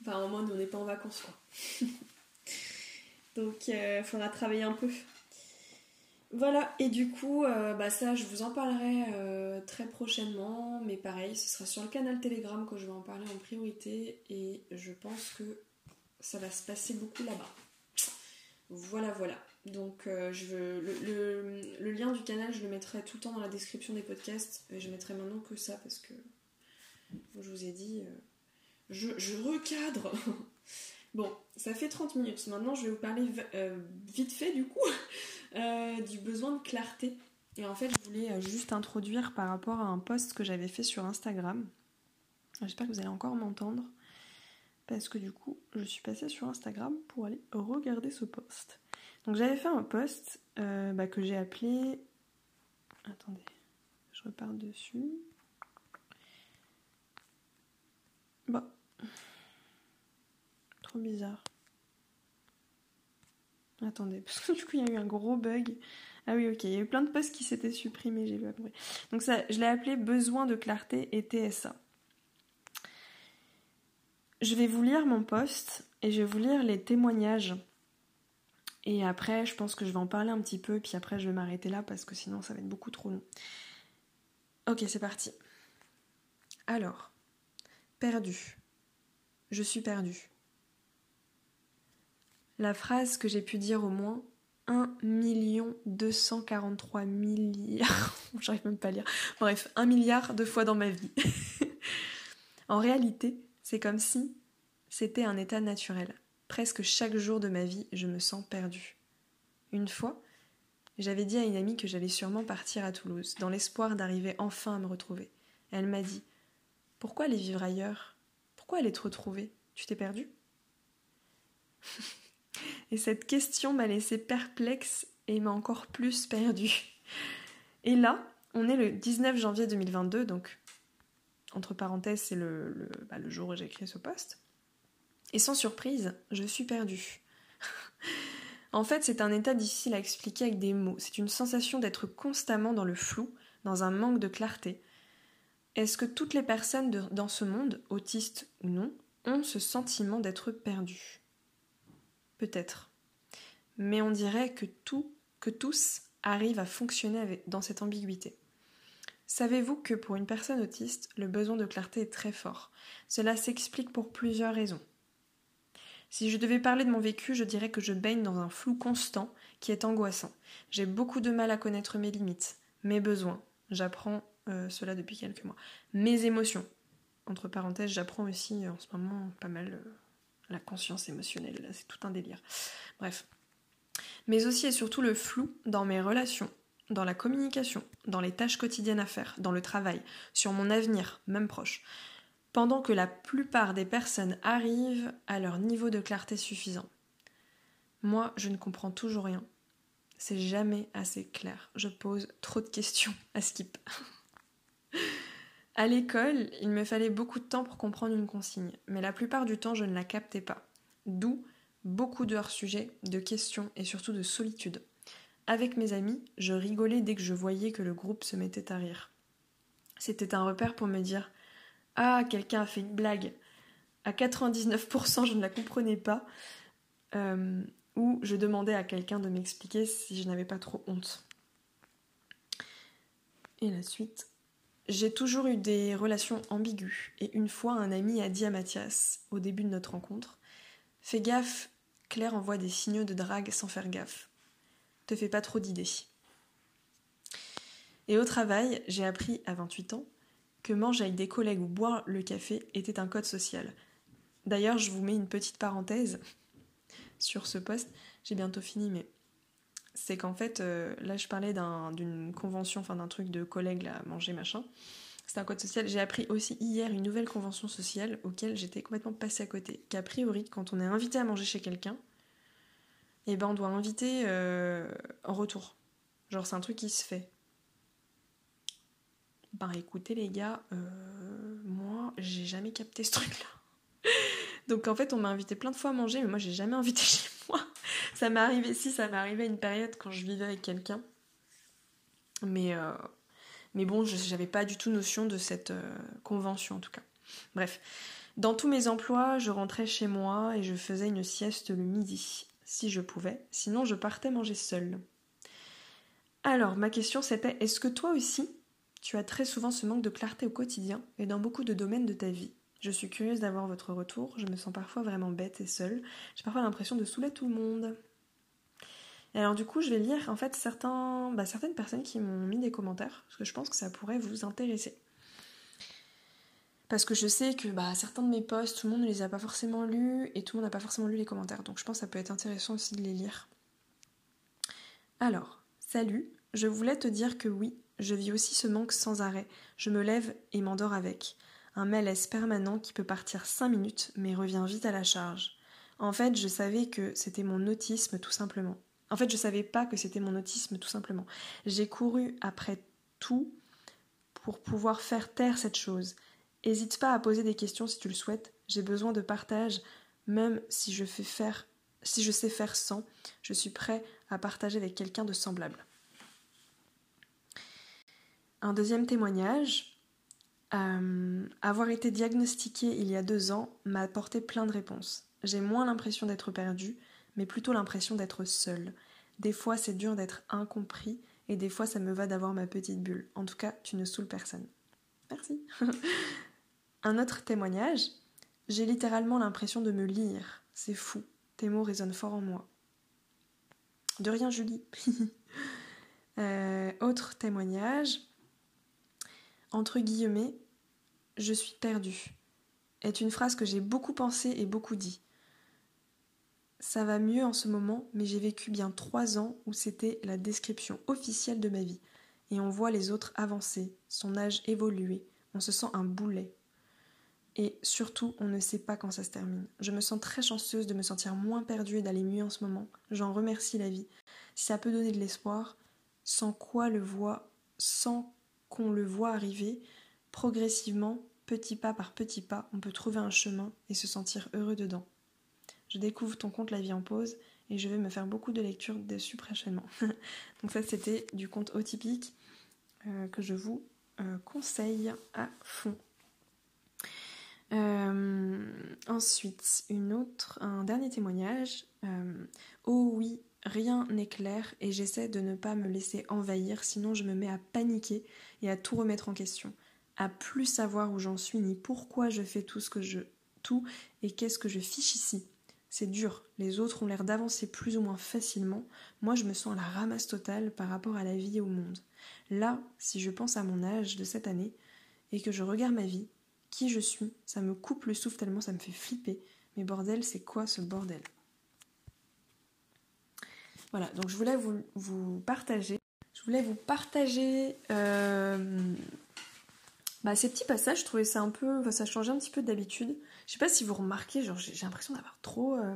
Enfin, au moins, on n'est pas en vacances, quoi. Donc, il euh, faudra travailler un peu. Voilà, et du coup, bah ça, je vous en parlerai très prochainement, mais pareil, ce sera sur le canal Telegram que je vais en parler en priorité, et je pense que ça va se passer beaucoup là-bas. Voilà, voilà. Donc euh, je veux, le, lien du canal, je le mettrai tout le temps dans la description des podcasts. Et je mettrai maintenant que ça parce que, je vous ai dit, euh, je, recadre. bon, ça fait 30 minutes. Maintenant, je vais vous parler euh, vite fait du coup du besoin de clarté. Et en fait, je voulais juste introduire par rapport à un post que j'avais fait sur Instagram. J'espère que vous allez encore m'entendre. Parce que du coup, je suis passée sur Instagram pour aller regarder ce post. Donc j'avais fait un post euh, bah, que j'ai appelé. Attendez, je repars dessus. Bon. Trop bizarre. Attendez, parce que du coup il y a eu un gros bug. Ah oui, ok, il y a eu plein de posts qui s'étaient supprimés, j'ai vu après. Donc ça, je l'ai appelé Besoin de clarté et TSA. Je vais vous lire mon post et je vais vous lire les témoignages et après, je pense que je vais en parler un petit peu, puis après, je vais m'arrêter là parce que sinon, ça va être beaucoup trop long. Ok, c'est parti. Alors, perdu. Je suis perdu. La phrase que j'ai pu dire au moins 1 243 milliards, j'arrive même pas à lire, bref, 1 milliard de fois dans ma vie. en réalité, c'est comme si c'était un état naturel. Presque chaque jour de ma vie, je me sens perdue. Une fois, j'avais dit à une amie que j'allais sûrement partir à Toulouse, dans l'espoir d'arriver enfin à me retrouver. Elle m'a dit Pourquoi aller vivre ailleurs? Pourquoi aller te retrouver? Tu t'es perdue? Et cette question m'a laissé perplexe et m'a encore plus perdue. Et là, on est le 19 janvier 2022, donc entre parenthèses, c'est le, bah, jour où j'ai écrit ce poste. Et sans surprise, je suis perdue. en fait, c'est un état difficile à expliquer avec des mots. C'est une sensation d'être constamment dans le flou, dans un manque de clarté. Est-ce que toutes les personnes dans ce monde, autistes ou non, ont ce sentiment d'être perdues? Peut-être. Mais on dirait que tout, que tous arrivent à fonctionner dans cette ambiguïté. Savez-vous que pour une personne autiste, le besoin de clarté est très fort? Cela s'explique pour plusieurs raisons. Si je devais parler de mon vécu, je dirais que je baigne dans un flou constant qui est angoissant. J'ai beaucoup de mal à connaître mes limites, mes besoins. J'apprends euh, cela depuis quelques mois. Mes émotions. Entre parenthèses, j'apprends aussi euh, en ce moment pas mal euh, la conscience émotionnelle. C'est tout un délire. Bref. Mais aussi et surtout le flou dans mes relations, dans la communication, dans les tâches quotidiennes à faire, dans le travail, sur mon avenir, même proche pendant que la plupart des personnes arrivent à leur niveau de clarté suffisant. Moi, je ne comprends toujours rien. C'est jamais assez clair. Je pose trop de questions à Skip. à l'école, il me fallait beaucoup de temps pour comprendre une consigne, mais la plupart du temps, je ne la captais pas. D'où beaucoup de hors-sujet, de questions et surtout de solitude. Avec mes amis, je rigolais dès que je voyais que le groupe se mettait à rire. C'était un repère pour me dire ah, quelqu'un a fait une blague. À 99%, je ne la comprenais pas. Euh, ou je demandais à quelqu'un de m'expliquer si je n'avais pas trop honte. Et la suite. J'ai toujours eu des relations ambiguës. Et une fois, un ami a dit à Mathias, au début de notre rencontre, Fais gaffe, Claire envoie des signaux de drague sans faire gaffe. Te fais pas trop d'idées. Et au travail, j'ai appris à 28 ans que manger avec des collègues ou boire le café était un code social. D'ailleurs, je vous mets une petite parenthèse sur ce poste. J'ai bientôt fini, mais c'est qu'en fait, euh, là, je parlais d'une convention, enfin d'un truc de collègues là, manger machin. C'est un code social. J'ai appris aussi hier une nouvelle convention sociale auquel j'étais complètement passée à côté. Qu'a priori, quand on est invité à manger chez quelqu'un, eh ben on doit inviter euh, en retour. Genre, c'est un truc qui se fait. Bah écoutez les gars, euh, moi j'ai jamais capté ce truc-là. Donc en fait on m'a invité plein de fois à manger, mais moi j'ai jamais invité chez moi. Ça m'est arrivé, si ça m'est arrivé à une période quand je vivais avec quelqu'un. Mais, euh, mais bon, j'avais pas du tout notion de cette euh, convention en tout cas. Bref, dans tous mes emplois, je rentrais chez moi et je faisais une sieste le midi, si je pouvais. Sinon je partais manger seule. Alors ma question c'était, est-ce que toi aussi tu as très souvent ce manque de clarté au quotidien et dans beaucoup de domaines de ta vie. Je suis curieuse d'avoir votre retour, je me sens parfois vraiment bête et seule, j'ai parfois l'impression de saouler tout le monde. Et alors du coup, je vais lire en fait bah, certaines personnes qui m'ont mis des commentaires, parce que je pense que ça pourrait vous intéresser. Parce que je sais que bah, certains de mes posts, tout le monde ne les a pas forcément lus et tout le monde n'a pas forcément lu les commentaires, donc je pense que ça peut être intéressant aussi de les lire. Alors, salut, je voulais te dire que oui, je vis aussi ce manque sans arrêt. Je me lève et m'endors avec. Un malaise permanent qui peut partir cinq minutes mais revient vite à la charge. En fait, je savais que c'était mon autisme tout simplement. En fait, je savais pas que c'était mon autisme tout simplement. J'ai couru après tout pour pouvoir faire taire cette chose. Hésite pas à poser des questions si tu le souhaites. J'ai besoin de partage, même si je fais faire, si je sais faire sans, je suis prêt à partager avec quelqu'un de semblable. Un deuxième témoignage. Euh, avoir été diagnostiqué il y a deux ans m'a apporté plein de réponses. J'ai moins l'impression d'être perdu, mais plutôt l'impression d'être seul. Des fois, c'est dur d'être incompris, et des fois, ça me va d'avoir ma petite bulle. En tout cas, tu ne saoules personne. Merci. Un autre témoignage. J'ai littéralement l'impression de me lire. C'est fou. Tes mots résonnent fort en moi. De rien, Julie. Euh, autre témoignage entre guillemets, je suis perdue, est une phrase que j'ai beaucoup pensé et beaucoup dit. Ça va mieux en ce moment, mais j'ai vécu bien trois ans où c'était la description officielle de ma vie. Et on voit les autres avancer, son âge évoluer, on se sent un boulet. Et surtout, on ne sait pas quand ça se termine. Je me sens très chanceuse de me sentir moins perdue et d'aller mieux en ce moment. J'en remercie la vie. Si ça peut donner de l'espoir, sans quoi le voit, sans qu'on le voit arriver, progressivement, petit pas par petit pas, on peut trouver un chemin et se sentir heureux dedans. Je découvre ton compte La vie en pause et je vais me faire beaucoup de lectures dessus prochainement. Donc ça c'était du compte atypique euh, que je vous euh, conseille à fond. Euh, ensuite, une autre, un dernier témoignage. oh oui, Rien n'est clair et j'essaie de ne pas me laisser envahir, sinon je me mets à paniquer et à tout remettre en question, à plus savoir où j'en suis ni pourquoi je fais tout ce que je tout et qu'est-ce que je fiche ici. C'est dur, les autres ont l'air d'avancer plus ou moins facilement, moi je me sens à la ramasse totale par rapport à la vie et au monde. Là, si je pense à mon âge de cette année et que je regarde ma vie, qui je suis, ça me coupe le souffle tellement ça me fait flipper. Mais bordel, c'est quoi ce bordel? Voilà, donc je voulais vous, partager. Je voulais vous partager euh, bah, ces petits passages. Je trouvais ça un peu. ça changeait un petit peu d'habitude. Je sais pas si vous remarquez, genre j'ai l'impression d'avoir trop. Euh,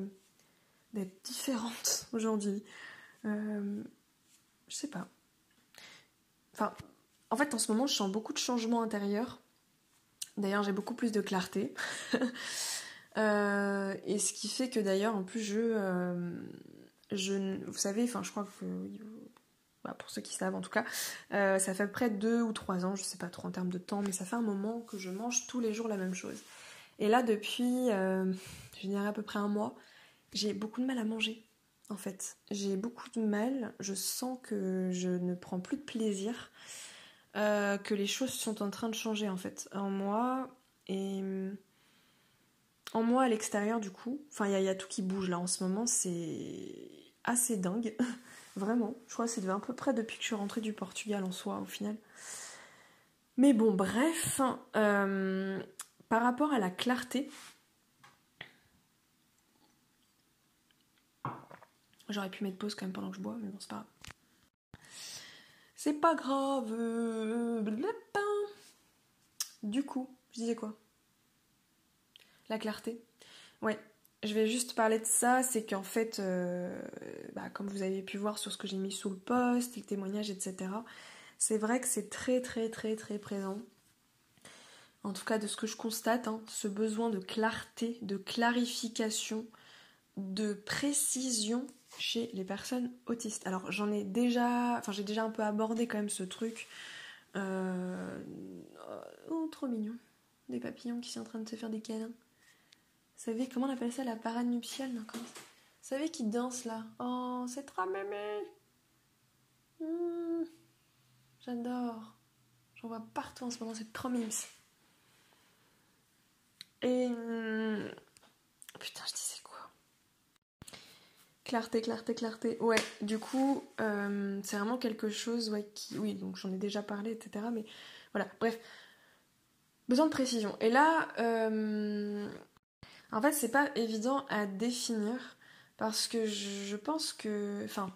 d'être différente aujourd'hui. Euh, je sais pas. Enfin, en fait, en ce moment, je sens beaucoup de changements intérieurs. D'ailleurs, j'ai beaucoup plus de clarté. et ce qui fait que d'ailleurs, en plus, je je, vous savez, enfin je crois que bah, pour ceux qui savent en tout cas, euh, ça fait près deux ou trois ans, je sais pas trop en termes de temps, mais ça fait un moment que je mange tous les jours la même chose. Et là depuis, euh, je dirais à peu près un mois, j'ai beaucoup de mal à manger. En fait, j'ai beaucoup de mal. Je sens que je ne prends plus de plaisir, euh, que les choses sont en train de changer en fait en moi. Et en moi à l'extérieur du coup. Enfin, il y, a tout qui bouge là en ce moment, c'est assez dingue. Vraiment. Je crois que c'est à peu près depuis que je suis rentrée du Portugal en soi au final. Mais bon, bref, euh, par rapport à la clarté, j'aurais pu mettre pause quand même pendant que je bois, mais bon, c'est pas grave. C'est pas grave. Du coup, je disais quoi? La clarté. Ouais, je vais juste parler de ça, c'est qu'en fait, euh, bah, comme vous avez pu voir sur ce que j'ai mis sous le post, les témoignages, etc., c'est vrai que c'est très très très très présent. En tout cas, de ce que je constate, hein, ce besoin de clarté, de clarification, de précision chez les personnes autistes. Alors j'en ai déjà, enfin j'ai déjà un peu abordé quand même ce truc. Euh, oh, trop mignon. Des papillons qui sont en train de se faire des câlins. Vous savez comment on appelle ça la parade nuptiale Vous savez qui danse là? Oh, c'est trop mémé hmm. J'adore. J'en vois partout en ce moment, c'est trop mimes. Et. Hmm, putain, je disais quoi? Clarté, clarté, clarté. Ouais, du coup, euh, c'est vraiment quelque chose ouais, qui. Oui, donc j'en ai déjà parlé, etc. Mais voilà, bref. Besoin de précision. Et là, euh, en fait, c'est pas évident à définir parce que je pense que. Enfin.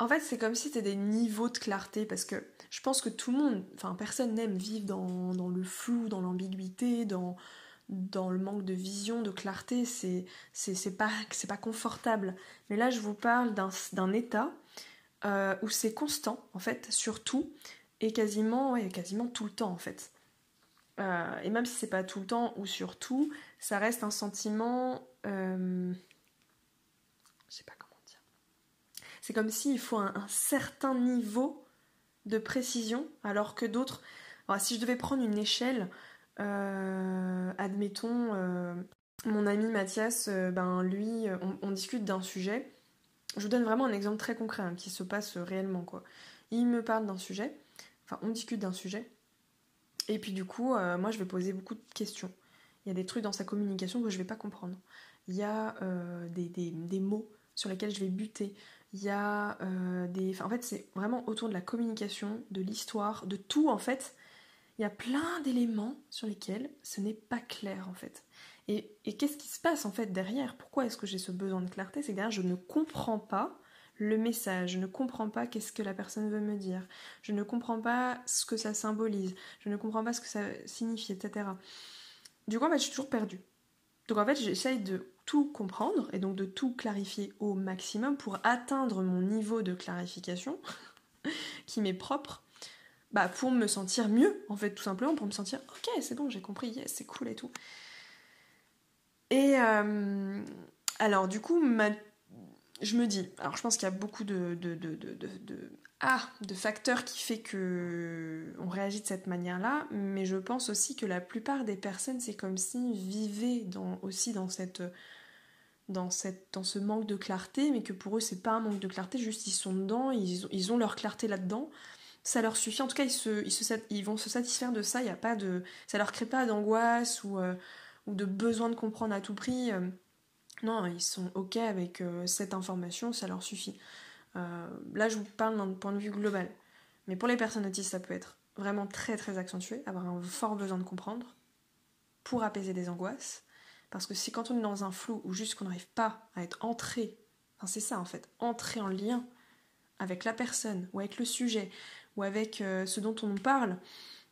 En fait, c'est comme si c'était des niveaux de clarté parce que je pense que tout le monde. Enfin, personne n'aime vivre dans, le flou, dans l'ambiguïté, dans, le manque de vision, de clarté. C'est, pas, pas confortable. Mais là, je vous parle d'un, état euh, où c'est constant, en fait, surtout, et quasiment, ouais, quasiment tout le temps, en fait. Euh, et même si c'est pas tout le temps ou surtout, ça reste un sentiment. Euh, je sais pas comment dire. C'est comme s'il faut un, certain niveau de précision, alors que d'autres. si je devais prendre une échelle, euh, admettons, mon ami Mathias, ben lui, on, discute d'un sujet. Je vous donne vraiment un exemple très concret hein, qui se passe réellement quoi. Il me parle d'un sujet, enfin on discute d'un sujet, et puis du coup, euh, moi je vais poser beaucoup de questions. Il y a des trucs dans sa communication que je ne vais pas comprendre. Il y a euh, des, mots sur lesquels je vais buter. Il y a euh, des... en fait, c'est vraiment autour de la communication, de l'histoire, de tout en fait. Il y a plein d'éléments sur lesquels ce n'est pas clair en fait. Et, et qu'est-ce qui se passe en fait derrière? Pourquoi est-ce que j'ai ce besoin de clarté? C'est que derrière, je ne comprends pas le message, je ne comprends pas qu'est-ce que la personne veut me dire, je ne comprends pas ce que ça symbolise, je ne comprends pas ce que ça signifie, etc. Du coup, en fait, je suis toujours perdue. Donc en fait, j'essaye de tout comprendre et donc de tout clarifier au maximum pour atteindre mon niveau de clarification qui m'est propre, bah pour me sentir mieux, en fait, tout simplement, pour me sentir ok, c'est bon, j'ai compris, yes, c'est cool et tout. Et euh, alors, du coup, ma je me dis, alors je pense qu'il y a beaucoup de, de, ah, de facteurs qui fait que on réagit de cette manière-là, mais je pense aussi que la plupart des personnes, c'est comme s'ils vivaient dans, aussi dans cette dans, cette, dans ce manque de clarté, mais que pour eux c'est pas un manque de clarté, juste ils sont dedans, ils, ils ont leur clarté là-dedans, ça leur suffit, en tout cas ils, ils, vont se satisfaire de ça, il y a pas de, ça leur crée pas d'angoisse ou, euh, de besoin de comprendre à tout prix. Euh, non, ils sont OK avec euh, cette information, ça leur suffit. Euh, là, je vous parle d'un point de vue global. Mais pour les personnes autistes, ça peut être vraiment très très accentué, avoir un fort besoin de comprendre pour apaiser des angoisses. Parce que si quand on est dans un flou ou juste qu'on n'arrive pas à être entré, enfin c'est ça en fait, entrer en lien avec la personne ou avec le sujet ou avec euh, ce dont on parle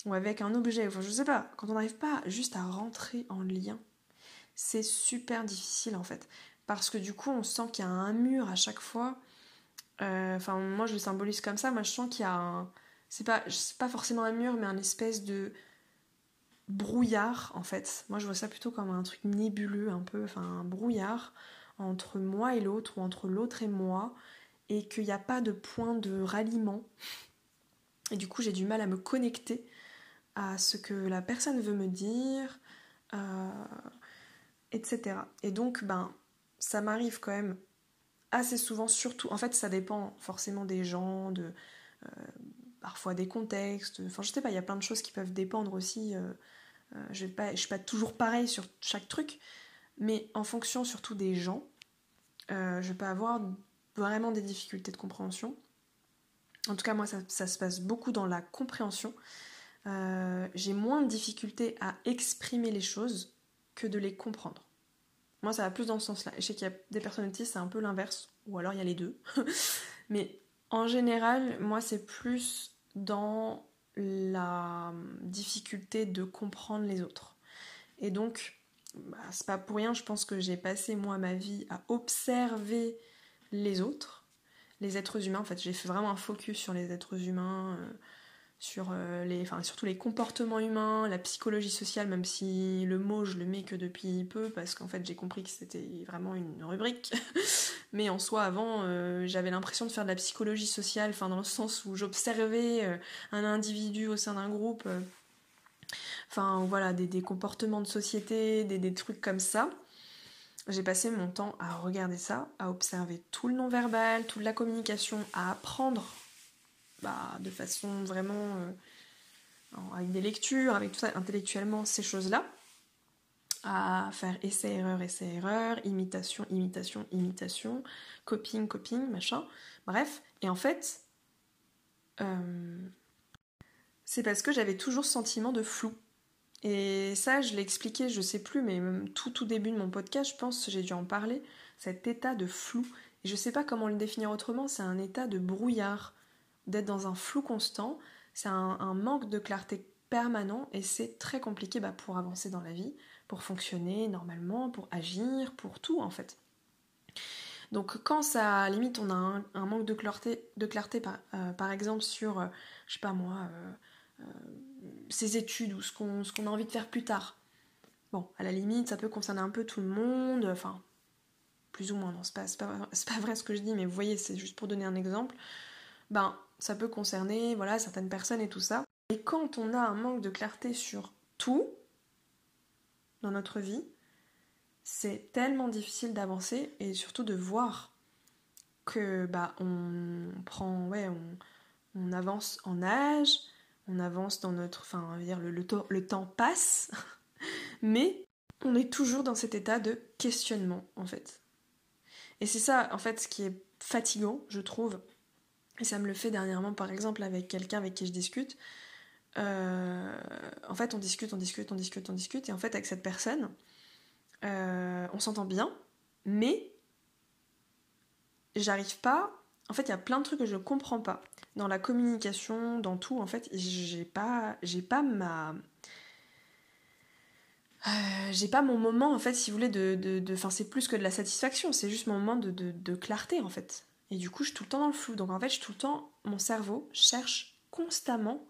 ou avec un objet, enfin je sais pas, quand on n'arrive pas juste à rentrer en lien c'est super difficile en fait. Parce que du coup, on sent qu'il y a un mur à chaque fois. Euh, enfin, moi je le symbolise comme ça. Moi je sens qu'il y a un. C'est pas, pas forcément un mur, mais un espèce de brouillard en fait. Moi je vois ça plutôt comme un truc nébuleux, un peu, enfin un brouillard entre moi et l'autre, ou entre l'autre et moi, et qu'il n'y a pas de point de ralliement. Et du coup, j'ai du mal à me connecter à ce que la personne veut me dire. Euh, etc. Et donc, ben, ça m'arrive quand même assez souvent, surtout, en fait, ça dépend forcément des gens, de euh, parfois des contextes, enfin, je sais pas, il y a plein de choses qui peuvent dépendre aussi euh, je ne suis pas toujours pareil sur chaque truc, mais en fonction surtout des gens, je peux avoir vraiment des difficultés de compréhension. En tout cas, moi, ça se passe beaucoup dans la compréhension. J'ai moins de difficultés à exprimer les choses que de les comprendre. Moi, ça va plus dans ce sens-là. Je sais qu'il y a des personnes autistes, c'est un peu l'inverse, ou alors il y a les deux. Mais en général, moi, c'est plus dans la difficulté de comprendre les autres. Et donc, bah, c'est pas pour rien, je pense que j'ai passé moi ma vie à observer les autres, les êtres humains. En fait, j'ai fait vraiment un focus sur les êtres humains. Euh, sur euh, les, enfin, surtout les comportements humains, la psychologie sociale, même si le mot je le mets que depuis peu, parce qu'en fait j'ai compris que c'était vraiment une rubrique. Mais en soi, avant, euh, j'avais l'impression de faire de la psychologie sociale, enfin dans le sens où j'observais euh, un individu au sein d'un groupe, enfin voilà, des, comportements de société, des, des trucs comme ça. J'ai passé mon temps à regarder ça, à observer tout le non-verbal, toute la communication, à apprendre bah, de façon vraiment euh, avec des lectures, avec tout ça, intellectuellement, ces choses-là, à faire essai-erreur, essai-erreur, imitation, imitation, imitation, coping, coping, machin, bref. Et en fait, euh, c'est parce que j'avais toujours ce sentiment de flou. Et ça, je l'ai expliqué, je sais plus, mais tout tout début de mon podcast, je pense, j'ai dû en parler, cet état de flou. Et je sais pas comment le définir autrement, c'est un état de brouillard d'être dans un flou constant, c'est un, manque de clarté permanent et c'est très compliqué bah, pour avancer dans la vie, pour fonctionner normalement, pour agir, pour tout en fait. Donc quand ça, limite, on a un, manque de clarté, euh, par exemple sur, euh, je sais pas moi, euh, ses études ou ce qu'on a envie de faire plus tard. Bon, à la limite, ça peut concerner un peu tout le monde, enfin, plus ou moins, non, c'est pas, pas, vrai ce que je dis, mais vous voyez, c'est juste pour donner un exemple. Ben, ça peut concerner voilà, certaines personnes et tout ça. Et quand on a un manque de clarté sur tout dans notre vie, c'est tellement difficile d'avancer et surtout de voir que bah on prend ouais on, on avance en âge, on avance dans notre enfin dire le, le, le temps passe mais on est toujours dans cet état de questionnement en fait. Et c'est ça en fait ce qui est fatigant, je trouve, et ça me le fait dernièrement, par exemple, avec quelqu'un avec qui je discute. Euh, en fait, on discute, on discute, on discute, on discute. Et en fait, avec cette personne, euh, on s'entend bien, mais j'arrive pas. En fait, il y a plein de trucs que je comprends pas. Dans la communication, dans tout, en fait, j'ai pas, j'ai pas ma. Euh, j'ai pas mon moment, en fait, si vous voulez, de. Enfin, c'est plus que de la satisfaction, c'est juste mon moment de, de clarté, en fait. Et du coup, je suis tout le temps dans le flou. Donc en fait, je suis tout le temps, mon cerveau cherche constamment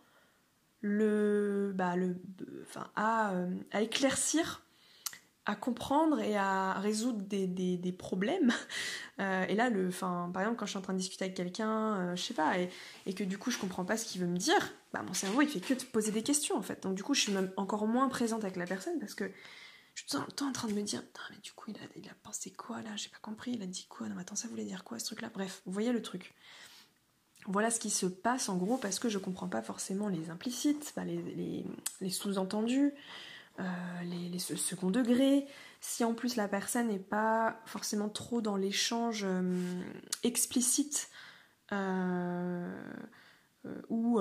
le, bah, le, enfin, à, euh, éclaircir, à comprendre et à résoudre des, problèmes. Euh, et là, le, par exemple, quand je suis en train de discuter avec quelqu'un, euh, je sais pas, et, et, que du coup, je comprends pas ce qu'il veut me dire, bah, mon cerveau, il fait que de poser des questions en fait. Donc du coup, je suis même encore moins présente avec la personne parce que je suis tout le temps en train de me dire, mais du coup, il a, il a pensé quoi là? J'ai pas compris, il a dit quoi? Non, mais attends, ça voulait dire quoi ce truc-là? Bref, vous voyez le truc. Voilà ce qui se passe en gros parce que je comprends pas forcément les implicites, les, les, sous-entendus, euh, les, les second degrés. Si en plus la personne n'est pas forcément trop dans l'échange euh, explicite euh, ou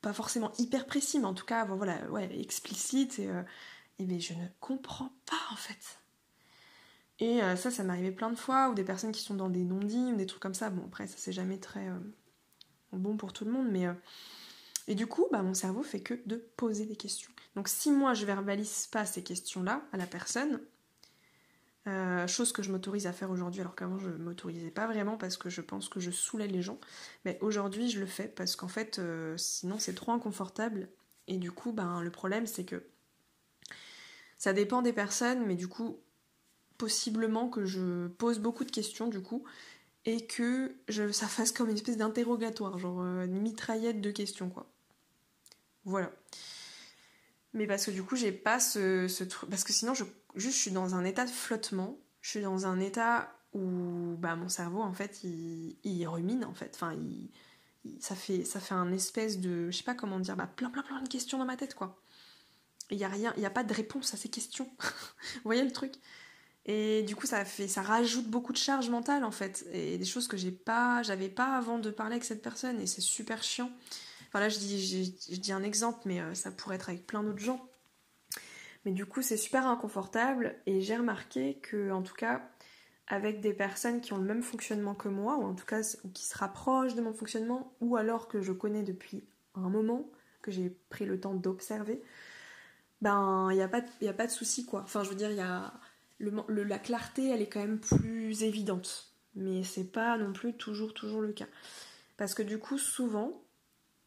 pas forcément hyper précis, mais en tout cas, voilà, ouais, explicite et et bien je ne comprends pas en fait. Et euh, ça, ça m'est arrivé plein de fois, ou des personnes qui sont dans des non-dits, ou des trucs comme ça. Bon, après, ça c'est jamais très euh, bon pour tout le monde, mais. Euh, et du coup, bah, mon cerveau fait que de poser des questions. Donc si moi je verbalise pas ces questions-là à la personne, chose que je m'autorise à faire aujourd'hui, alors qu'avant je m'autorisais pas vraiment parce que je pense que je saoulais les gens, mais aujourd'hui je le fais parce qu'en fait, sinon c'est trop inconfortable. Et du coup, ben, le problème c'est que ça dépend des personnes, mais du coup, possiblement que je pose beaucoup de questions du coup, et que ça fasse comme une espèce d'interrogatoire, genre euh, une mitraillette de questions quoi. Voilà. Mais parce que du coup, j'ai pas ce, truc. Parce que sinon, je, juste, je suis dans un état de flottement. Je suis dans un état où bah, mon cerveau, en fait, il, rumine, en fait. Enfin, ça, fait, ça fait un espèce de. Je sais pas comment dire, bah, plein, plein, plein de questions dans ma tête, quoi. Il n'y a rien, il n'y a pas de réponse à ces questions. Vous voyez le truc? Et du coup, ça fait, ça rajoute beaucoup de charge mentale en fait, et des choses que j'ai pas, j'avais pas avant de parler avec cette personne, et c'est super chiant. Enfin là, je dis, je un exemple, mais euh, ça pourrait être avec plein d'autres gens. Mais du coup, c'est super inconfortable, et j'ai remarqué que, en tout cas, avec des personnes qui ont le même fonctionnement que moi, ou en tout cas qui se rapprochent de mon fonctionnement, ou alors que je connais depuis un moment, que j'ai pris le temps d'observer, ben il n'y a pas de, a pas de souci quoi. Enfin je veux dire, il y a le, la clarté elle est quand même plus évidente. Mais c'est pas non plus toujours toujours le cas. Parce que du coup souvent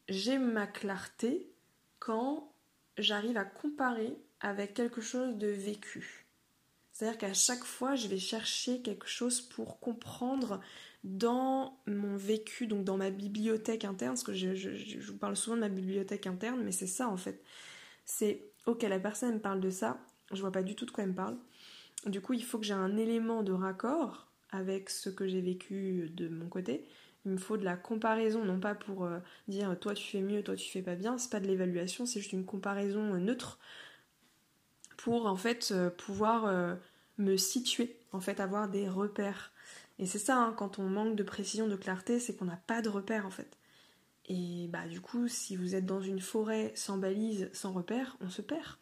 j'ai ma clarté quand j'arrive à comparer avec quelque chose de vécu. C'est-à-dire qu'à chaque fois, je vais chercher quelque chose pour comprendre dans mon vécu, donc dans ma bibliothèque interne, parce que je, je vous parle souvent de ma bibliothèque interne, mais c'est ça en fait. C'est ok, la personne me parle de ça, je vois pas du tout de quoi elle me parle. Du coup, il faut que j'ai un élément de raccord avec ce que j'ai vécu de mon côté. Il me faut de la comparaison, non pas pour euh, dire toi tu fais mieux, toi tu fais pas bien, c'est pas de l'évaluation, c'est juste une comparaison euh, neutre pour en fait euh, pouvoir me situer, en fait avoir des repères. Et c'est ça, hein, quand on manque de précision, de clarté, c'est qu'on n'a pas de repères en fait. Et bah du coup, si vous êtes dans une forêt sans balise, sans repère, on se perd.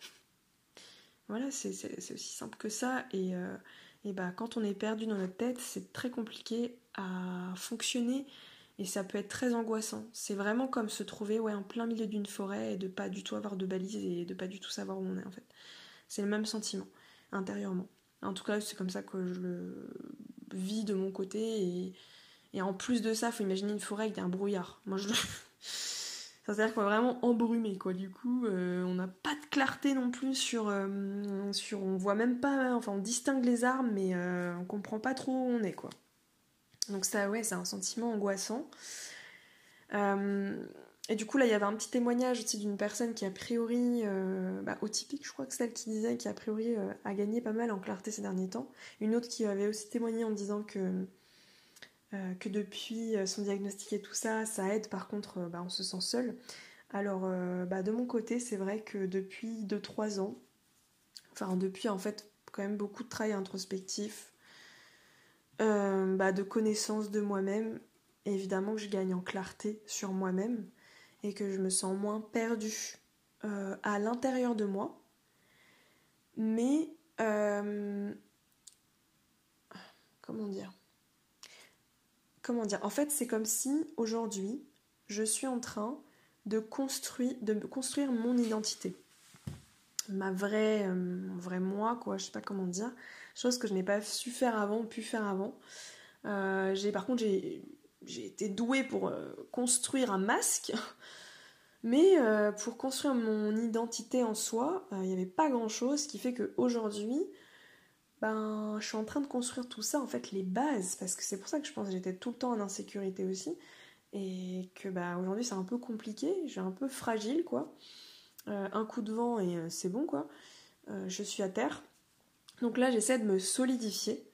Voilà, c'est aussi simple que ça. Et, euh, et bah quand on est perdu dans notre tête, c'est très compliqué à fonctionner et ça peut être très angoissant. C'est vraiment comme se trouver ouais, en plein milieu d'une forêt et de pas du tout avoir de balise et de pas du tout savoir où on est en fait. C'est le même sentiment intérieurement. En tout cas, c'est comme ça que je le vis de mon côté et, et en plus de ça, faut imaginer une forêt avec un brouillard. Moi, je C'est-à-dire qu'on est vraiment embrumé, quoi. Du coup, euh, on n'a pas de clarté non plus sur, euh, sur. On voit même pas. Enfin, on distingue les armes, mais euh, on comprend pas trop où on est, quoi. Donc, ça, ouais, c'est un sentiment angoissant. et du coup, là, il y avait un petit témoignage aussi d'une personne qui, a priori, bah, au typique, je crois que celle qui disait, qui a priori a gagné pas mal en clarté ces derniers temps. Une autre qui avait aussi témoigné en disant que euh, que depuis euh, son diagnostic et tout ça, ça aide. Par contre, euh, bah, on se sent seul. Alors, bah, de mon côté, c'est vrai que depuis 2-3 ans, enfin depuis en fait quand même beaucoup de travail introspectif, bah, de connaissance de moi-même, évidemment que je gagne en clarté sur moi-même et que je me sens moins perdue à l'intérieur de moi. Mais comment dire? Dire En fait, c'est comme si aujourd'hui, je suis en train de construire, de construire mon identité. Ma vraie, euh, moi, quoi, je sais pas comment dire. Chose que je n'ai pas su faire avant, pu faire avant. Euh, j'ai, par contre, j'ai, été douée pour euh, construire un masque. Mais pour construire mon identité en soi, il n'y avait pas grand chose, ce qui fait qu'aujourd'hui, ben, je suis en train de construire tout ça, en fait, les bases, parce que c'est pour ça que je pense que j'étais tout le temps en insécurité aussi, et que bah, aujourd'hui c'est un peu compliqué, j'ai un peu fragile, quoi. Euh, un coup de vent et euh, c'est bon, quoi. Euh, je suis à terre. Donc là, j'essaie de me solidifier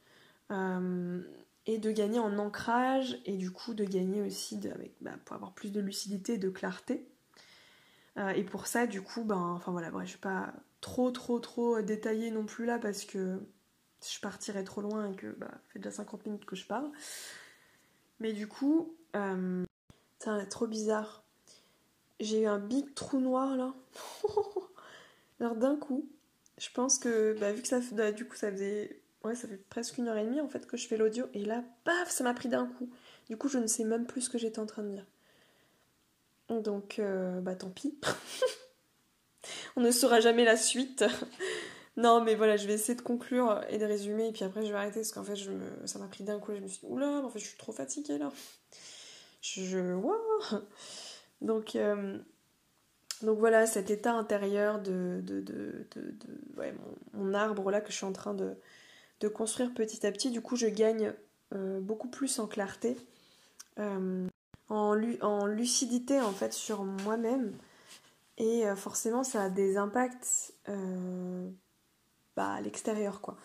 et de gagner en ancrage, et du coup de gagner aussi bah, pour avoir plus de lucidité, de clarté. et pour ça, du coup, ben, enfin voilà, bref, je vais pas trop, trop, trop détailler non plus là parce que je partirais trop loin et que bah, ça fait déjà 50 minutes que je parle. Mais du coup, euh, c'est trop bizarre. J'ai eu un big trou noir là. Alors d'un coup, je pense que bah, vu que ça bah, du coup ça faisait ouais ça fait presque une heure et demie en fait que je fais l'audio et là paf ça m'a pris d'un coup. Du coup je ne sais même plus ce que j'étais en train de dire. Donc euh, bah tant pis. On ne saura jamais la suite. Non, mais voilà, je vais essayer de conclure et de résumer, et puis après je vais arrêter parce qu'en fait, ça m'a pris d'un coup et je me suis dit, oula, en fait, je suis trop fatiguée là. Je. Waouh Donc. Euh, donc voilà, cet état intérieur de, de, de, de ouais, mon, arbre là que je suis en train de, de construire petit à petit. Du coup, je gagne euh, beaucoup plus en clarté, euh, en, lucidité en fait sur moi-même. Et forcément, ça a des impacts bah, à l'extérieur quoi.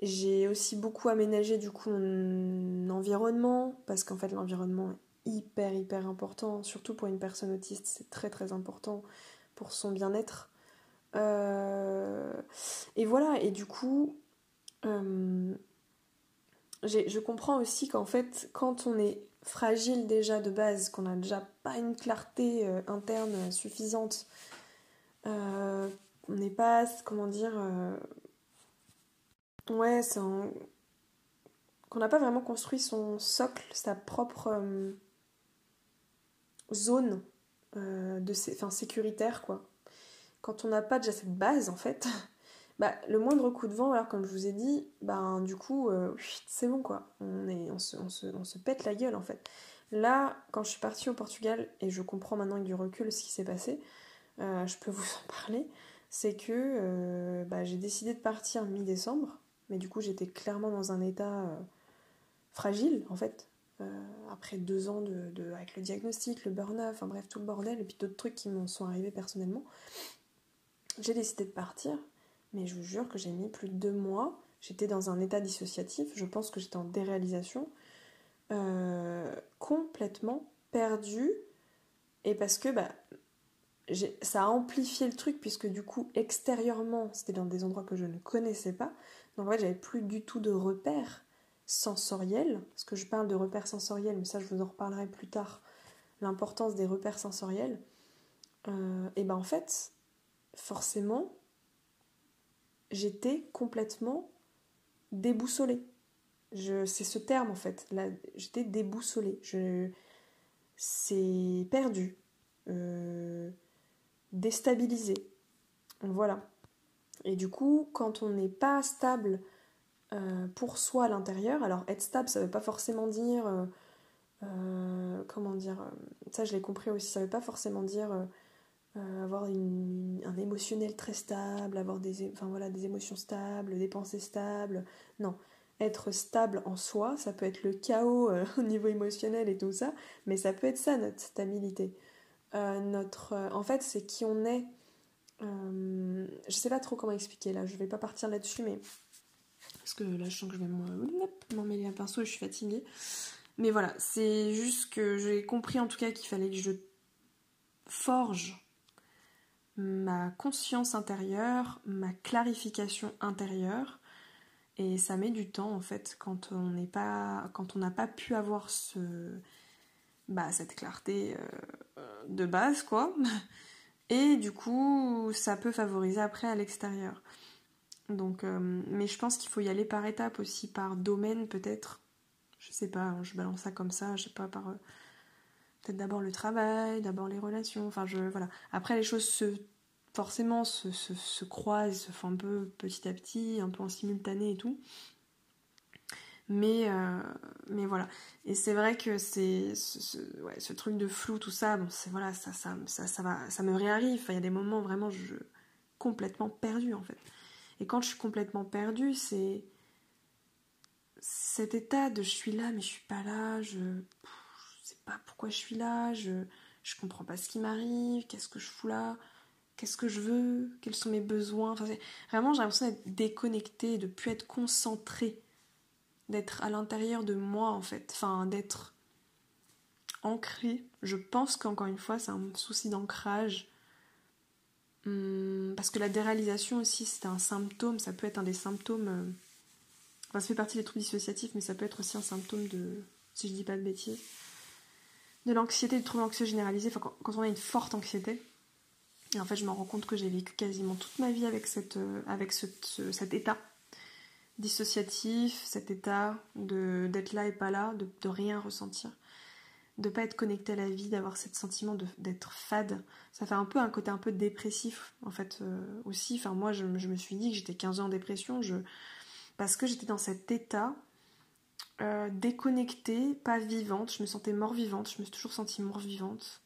J'ai aussi beaucoup aménagé du coup mon environnement parce qu'en fait l'environnement est hyper hyper important, surtout pour une personne autiste, c'est très très important pour son bien-être. et voilà, et du coup, je comprends aussi qu'en fait, quand on est fragile déjà de base, qu'on n'a déjà pas une clarté euh, interne suffisante, euh, on n'est pas, comment dire, euh, ouais, c'est qu'on n'a pas vraiment construit son socle, sa propre zone de enfin, sécuritaire, quoi. Quand on n'a pas déjà cette base, en fait, bah, le moindre coup de vent, alors comme je vous ai dit, ben du coup, euh, c'est bon quoi. On, se, pète la gueule en fait. Là, quand je suis partie au Portugal, et je comprends maintenant avec du recul ce qui s'est passé, euh, je peux vous en parler, c'est que euh, bah, j'ai décidé de partir mi-décembre, mais du coup j'étais clairement dans un état fragile en fait. après deux ans de, de, avec le diagnostic, le burn-out, enfin bref, tout le bordel, et puis d'autres trucs qui m'en sont arrivés personnellement, j'ai décidé de partir mais je vous jure que j'ai mis plus de deux mois. J'étais dans un état dissociatif, je pense que j'étais en déréalisation, euh, complètement perdue. Et parce que bah, ça a amplifié le truc, puisque du coup, extérieurement, c'était dans des endroits que je ne connaissais pas. Donc en fait, j'avais plus du tout de repères sensoriels. Parce que je parle de repères sensoriels, mais ça, je vous en reparlerai plus tard. L'importance des repères sensoriels. Euh, et ben en fait, forcément, j'étais complètement déboussolée. C'est ce terme en fait. J'étais déboussolée. Je, c'est perdu, euh, déstabilisé. Voilà. Et du coup, quand on n'est pas stable euh, pour soi à l'intérieur, alors être stable, ça ne veut pas forcément dire, euh, comment dire, ça je l'ai compris aussi, ça ne veut pas forcément dire euh, avoir un émotionnel très stable, avoir des, enfin, voilà, des émotions stables, des pensées stables. Non, être stable en soi, ça peut être le chaos euh, au niveau émotionnel et tout ça, mais ça peut être ça notre stabilité. Euh, notre, en fait, c'est qui on est. je sais pas trop comment expliquer là, je vais pas partir là-dessus, mais parce que là je sens que je vais m'en mêler un pinceau et je suis fatiguée. Mais voilà, c'est juste que j'ai compris en tout cas qu'il fallait que je forge ma conscience intérieure, ma clarification intérieure. Et ça met du temps en fait quand on n'est pas, quand on n'a pas pu avoir ce, bah, cette clarté euh, de base quoi. Et du coup, ça peut favoriser après à l'extérieur. Donc, euh, mais je pense qu'il faut y aller par étapes aussi, par domaine peut-être. Je sais pas, hein, je balance ça comme ça, je sais pas par euh, peut-être d'abord le travail, d'abord les relations, enfin je voilà. Après les choses se forcément se, croisent, se font un peu petit à petit, un peu en simultané et tout. Mais, euh, mais voilà. Et c'est vrai que c'est ce, truc de flou, tout ça, c'est voilà, ça, ça, ça, va, ça me réarrive. Il y a des moments vraiment je complètement perdu en fait. Et quand je suis complètement perdue, c'est cet état de je suis là mais je suis pas là, je, je sais pas pourquoi je suis là, je je comprends pas ce qui m'arrive, qu'est-ce que je fous là, qu'est-ce que je veux, quels sont mes besoins. Vraiment, j'ai l'impression d'être déconnectée, de plus être concentrée, d'être à l'intérieur de moi en fait, enfin d'être ancrée. Je pense qu'encore une fois, c'est un souci d'ancrage. Hum, parce que la déréalisation aussi, c'est un symptôme, ça peut être un des symptômes. Euh, enfin, ça fait partie des troubles dissociatifs, mais ça peut être aussi un symptôme de, si je dis pas de bêtises, de l'anxiété, du trouble anxieux généralisé, enfin, quand on a une forte anxiété. Et en fait, je me rends compte que j'ai vécu quasiment toute ma vie avec, cette, euh, avec cet état dissociatif, cet état d'être là et pas là, de, de, rien ressentir, de pas être connecté à la vie, d'avoir ce sentiment d'être fade. Ça fait un peu un côté un peu dépressif, en fait, euh, aussi. Enfin, moi, je, me suis dit que j'étais 15 ans en dépression, je, parce que j'étais dans cet état euh, déconnectée, pas vivante. Je me sentais mort vivante, je me suis toujours sentie mort vivante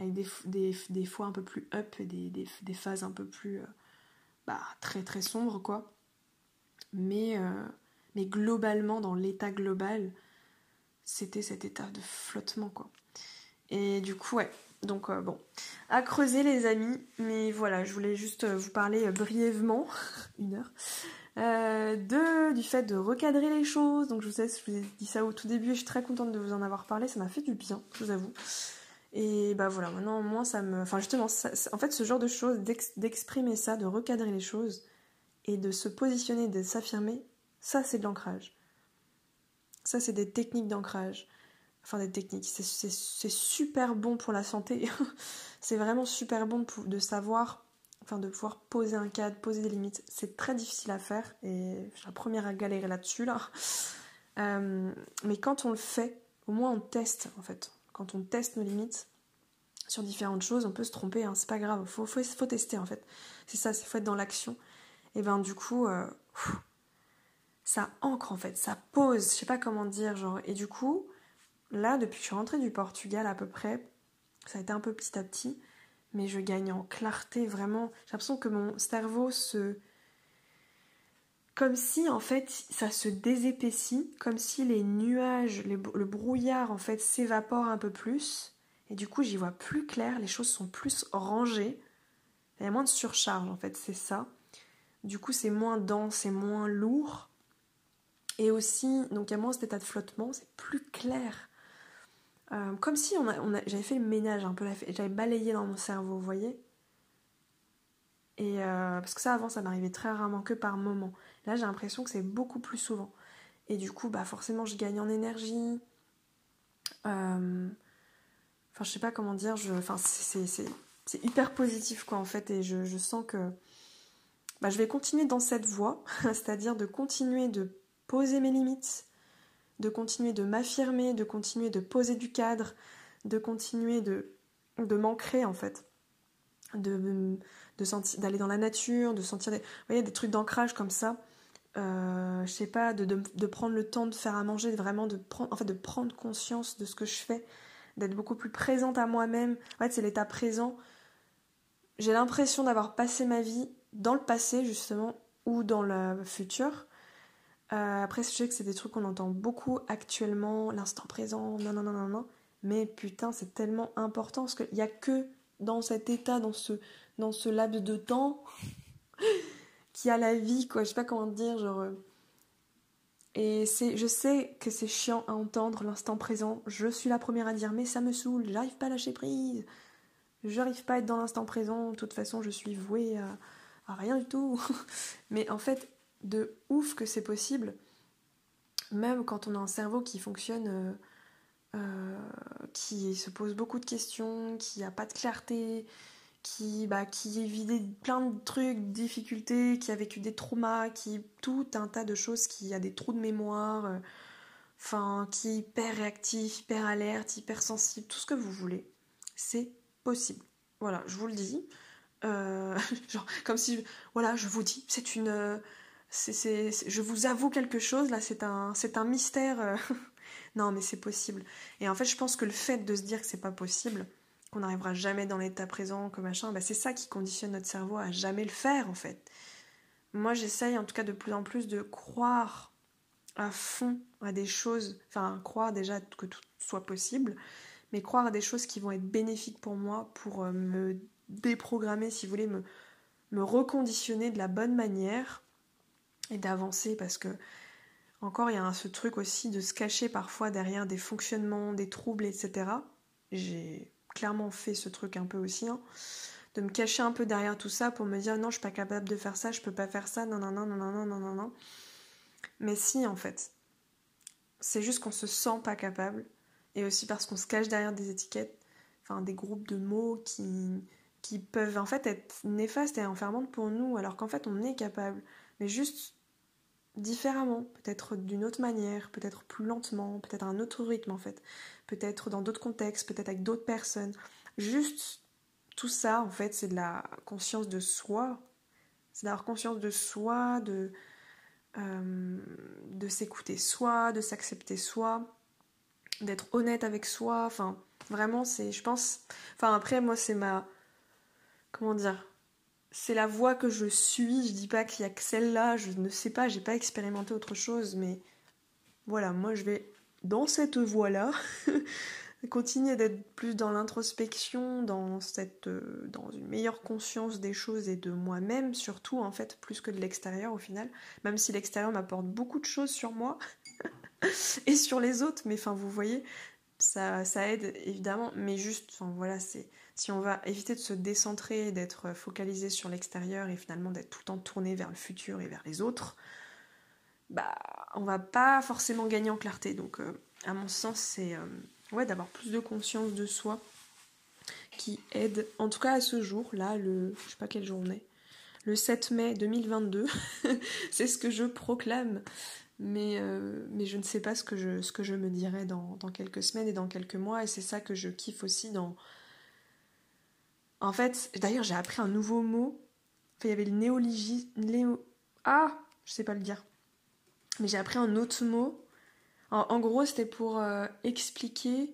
avec des, des, fois un peu plus up et des, des phases un peu plus euh, bah, très très sombres quoi. Mais, euh, mais globalement, dans l'état global, c'était cet état de flottement quoi. Et du coup, ouais, donc euh, bon, à creuser les amis, mais voilà, je voulais juste vous parler brièvement, une heure, du fait de recadrer les choses. Donc je vous sais, je vous ai dit ça au tout début, je suis très contente de vous en avoir parlé, ça m'a fait du bien, je vous avoue. Et bah voilà, maintenant, moi, ça me. Enfin, justement, en fait, ce genre de choses, d'exprimer ça, de recadrer les choses et de se positionner, de s'affirmer, ça, c'est de l'ancrage. Ça, c'est des techniques d'ancrage. Enfin, des techniques. C'est super bon pour la santé. c'est vraiment super bon de savoir, enfin, de pouvoir poser un cadre, poser des limites. C'est très difficile à faire et je suis la première à galérer là-dessus, là. Euh, mais quand on le fait, au moins on teste, en fait quand on teste nos limites sur différentes choses, on peut se tromper, hein, c'est pas grave, faut, faut, faut, tester en fait. C'est ça, c'est faut être dans l'action. Et ben du coup, euh, ça ancre en fait, ça pose, je sais pas comment dire, genre. Et du coup, là, depuis que je suis rentrée du Portugal à peu près, ça a été un peu petit à petit, mais je gagne en clarté vraiment. J'ai l'impression que mon cerveau se comme si en fait ça se désépaissit, comme si les nuages, le brouillard en fait s'évapore un peu plus, et du coup j'y vois plus clair, les choses sont plus rangées, il y a moins de surcharge en fait, c'est ça. Du coup c'est moins dense, c'est moins lourd, et aussi, donc il y a moins cet état de flottement, c'est plus clair. Euh, comme si j'avais fait le ménage un peu, j'avais balayé dans mon cerveau, vous voyez et euh, parce que ça avant ça m'arrivait très rarement que par moment. Là, j'ai l'impression que c'est beaucoup plus souvent. Et du coup, bah forcément, je gagne en énergie. Euh, enfin, je sais pas comment dire. Enfin, c'est hyper positif, quoi, en fait. Et je, sens que bah, je vais continuer dans cette voie. C'est-à-dire de continuer de poser mes limites, de continuer de m'affirmer, de continuer de poser du cadre, de continuer de, de m'ancrer, en fait. De, de d'aller dans la nature, de sentir des, vous voyez, des trucs d'ancrage comme ça euh, je sais pas, de, de, prendre le temps de faire à manger, vraiment de prendre, en fait, de prendre conscience de ce que je fais, d'être beaucoup plus présente à moi-même. En fait, c'est l'état présent. J'ai l'impression d'avoir passé ma vie dans le passé, justement, ou dans le futur. Euh, après, je sais que c'est des trucs qu'on entend beaucoup actuellement, l'instant présent, non, non, non, non, non. Mais putain, c'est tellement important parce qu'il n'y a que dans cet état, dans ce, dans ce laps de temps, qui a la vie, quoi. Je sais pas comment dire, genre. Euh. Et c'est, je sais que c'est chiant à entendre l'instant présent. Je suis la première à dire, mais ça me saoule, j'arrive pas à lâcher prise. J'arrive pas à être dans l'instant présent. De toute façon, je suis vouée à, rien du tout. mais en fait, de ouf que c'est possible. Même quand on a un cerveau qui fonctionne. Euh, euh, qui se pose beaucoup de questions, qui a pas de clarté, qui, bah, qui vit plein de trucs, difficultés, qui a vécu des traumas, qui tout un tas de choses, qui a des trous de mémoire, euh, enfin, qui est hyper réactif, hyper alerte, hyper sensible, tout ce que vous voulez. C'est possible. Voilà, je vous le dis. Euh, genre, comme si, voilà, je vous dis, c'est une. Euh, je vous avoue quelque chose, là, c'est un, c'est un mystère. non, mais c'est possible. Et en fait, je pense que le fait de se dire que c'est pas possible, qu'on n'arrivera jamais dans l'état présent, que machin, bah c'est ça qui conditionne notre cerveau à jamais le faire en fait. Moi j'essaye en tout cas de plus en plus de croire à fond à des choses, enfin croire déjà que tout soit possible, mais croire à des choses qui vont être bénéfiques pour moi, pour euh, me déprogrammer, si vous voulez, me, reconditionner de la bonne manière et d'avancer parce que encore il y a ce truc aussi de se cacher parfois derrière des fonctionnements, des troubles, etc. J'ai clairement fait ce truc un peu aussi, hein, de me cacher un peu derrière tout ça pour me dire non, je suis pas capable de faire ça, je peux pas faire ça, non, non, non, non, non, non, non, non. Mais si, en fait. C'est juste qu'on se sent pas capable, et aussi parce qu'on se cache derrière des étiquettes, enfin des groupes de mots qui, qui peuvent en fait être néfastes et enfermantes pour nous, alors qu'en fait on est capable. Mais juste différemment, peut-être d'une autre manière, peut-être plus lentement, peut-être un autre rythme en fait, peut-être dans d'autres contextes, peut-être avec d'autres personnes. Juste tout ça en fait, c'est de la conscience de soi, c'est d'avoir conscience de soi, de, euh, de s'écouter soi, de s'accepter soi, d'être honnête avec soi, enfin vraiment c'est, je pense, enfin après moi c'est ma, comment dire, c'est la voie que je suis. Je dis pas qu'il y a que celle-là, je ne sais pas, j'ai pas expérimenté autre chose, mais voilà, moi je vais dans cette voie-là, continuer d'être plus dans l'introspection, dans cette, euh, dans une meilleure conscience des choses et de moi-même surtout en fait, plus que de l'extérieur au final. Même si l'extérieur m'apporte beaucoup de choses sur moi et sur les autres, mais enfin vous voyez, ça, ça aide évidemment, mais juste, enfin voilà, c'est si on va éviter de se décentrer, d'être focalisé sur l'extérieur et finalement d'être tout le temps tourné vers le futur et vers les autres, bah on va pas forcément gagner en clarté. Donc euh, à mon sens, c'est euh, d'avoir plus de conscience de soi qui aide, en tout cas à ce jour, là, le je sais pas quelle journée, le 7 mai 2022, c'est ce que je proclame. Mais, euh, mais je ne sais pas ce que je, ce que je me dirai dans, dans quelques semaines et dans quelques mois, et c'est ça que je kiffe aussi dans, en fait, d'ailleurs, j'ai appris un nouveau mot. Enfin, il y avait le néologisme. Ah, je sais pas le dire. Mais j'ai appris un autre mot. En, gros, c'était pour euh, expliquer.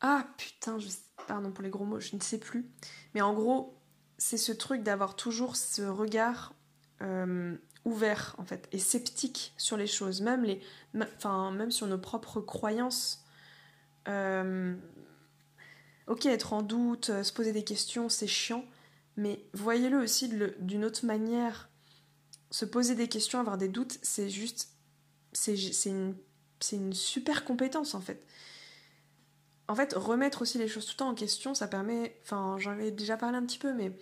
Ah putain, pardon pour les gros mots, je ne sais plus. Mais en gros, c'est ce truc d'avoir toujours ce regard euh, ouvert en fait et sceptique sur les choses, même sur nos propres croyances. Euh, ok, être en doute, euh, se poser des questions, c'est chiant, mais voyez-le aussi d'une autre manière. Se poser des questions, avoir des doutes, c'est juste. C'est une, une super compétence en fait. En fait, remettre aussi les choses tout le temps en question, ça permet. Enfin, j'en avais déjà parlé un petit peu, mais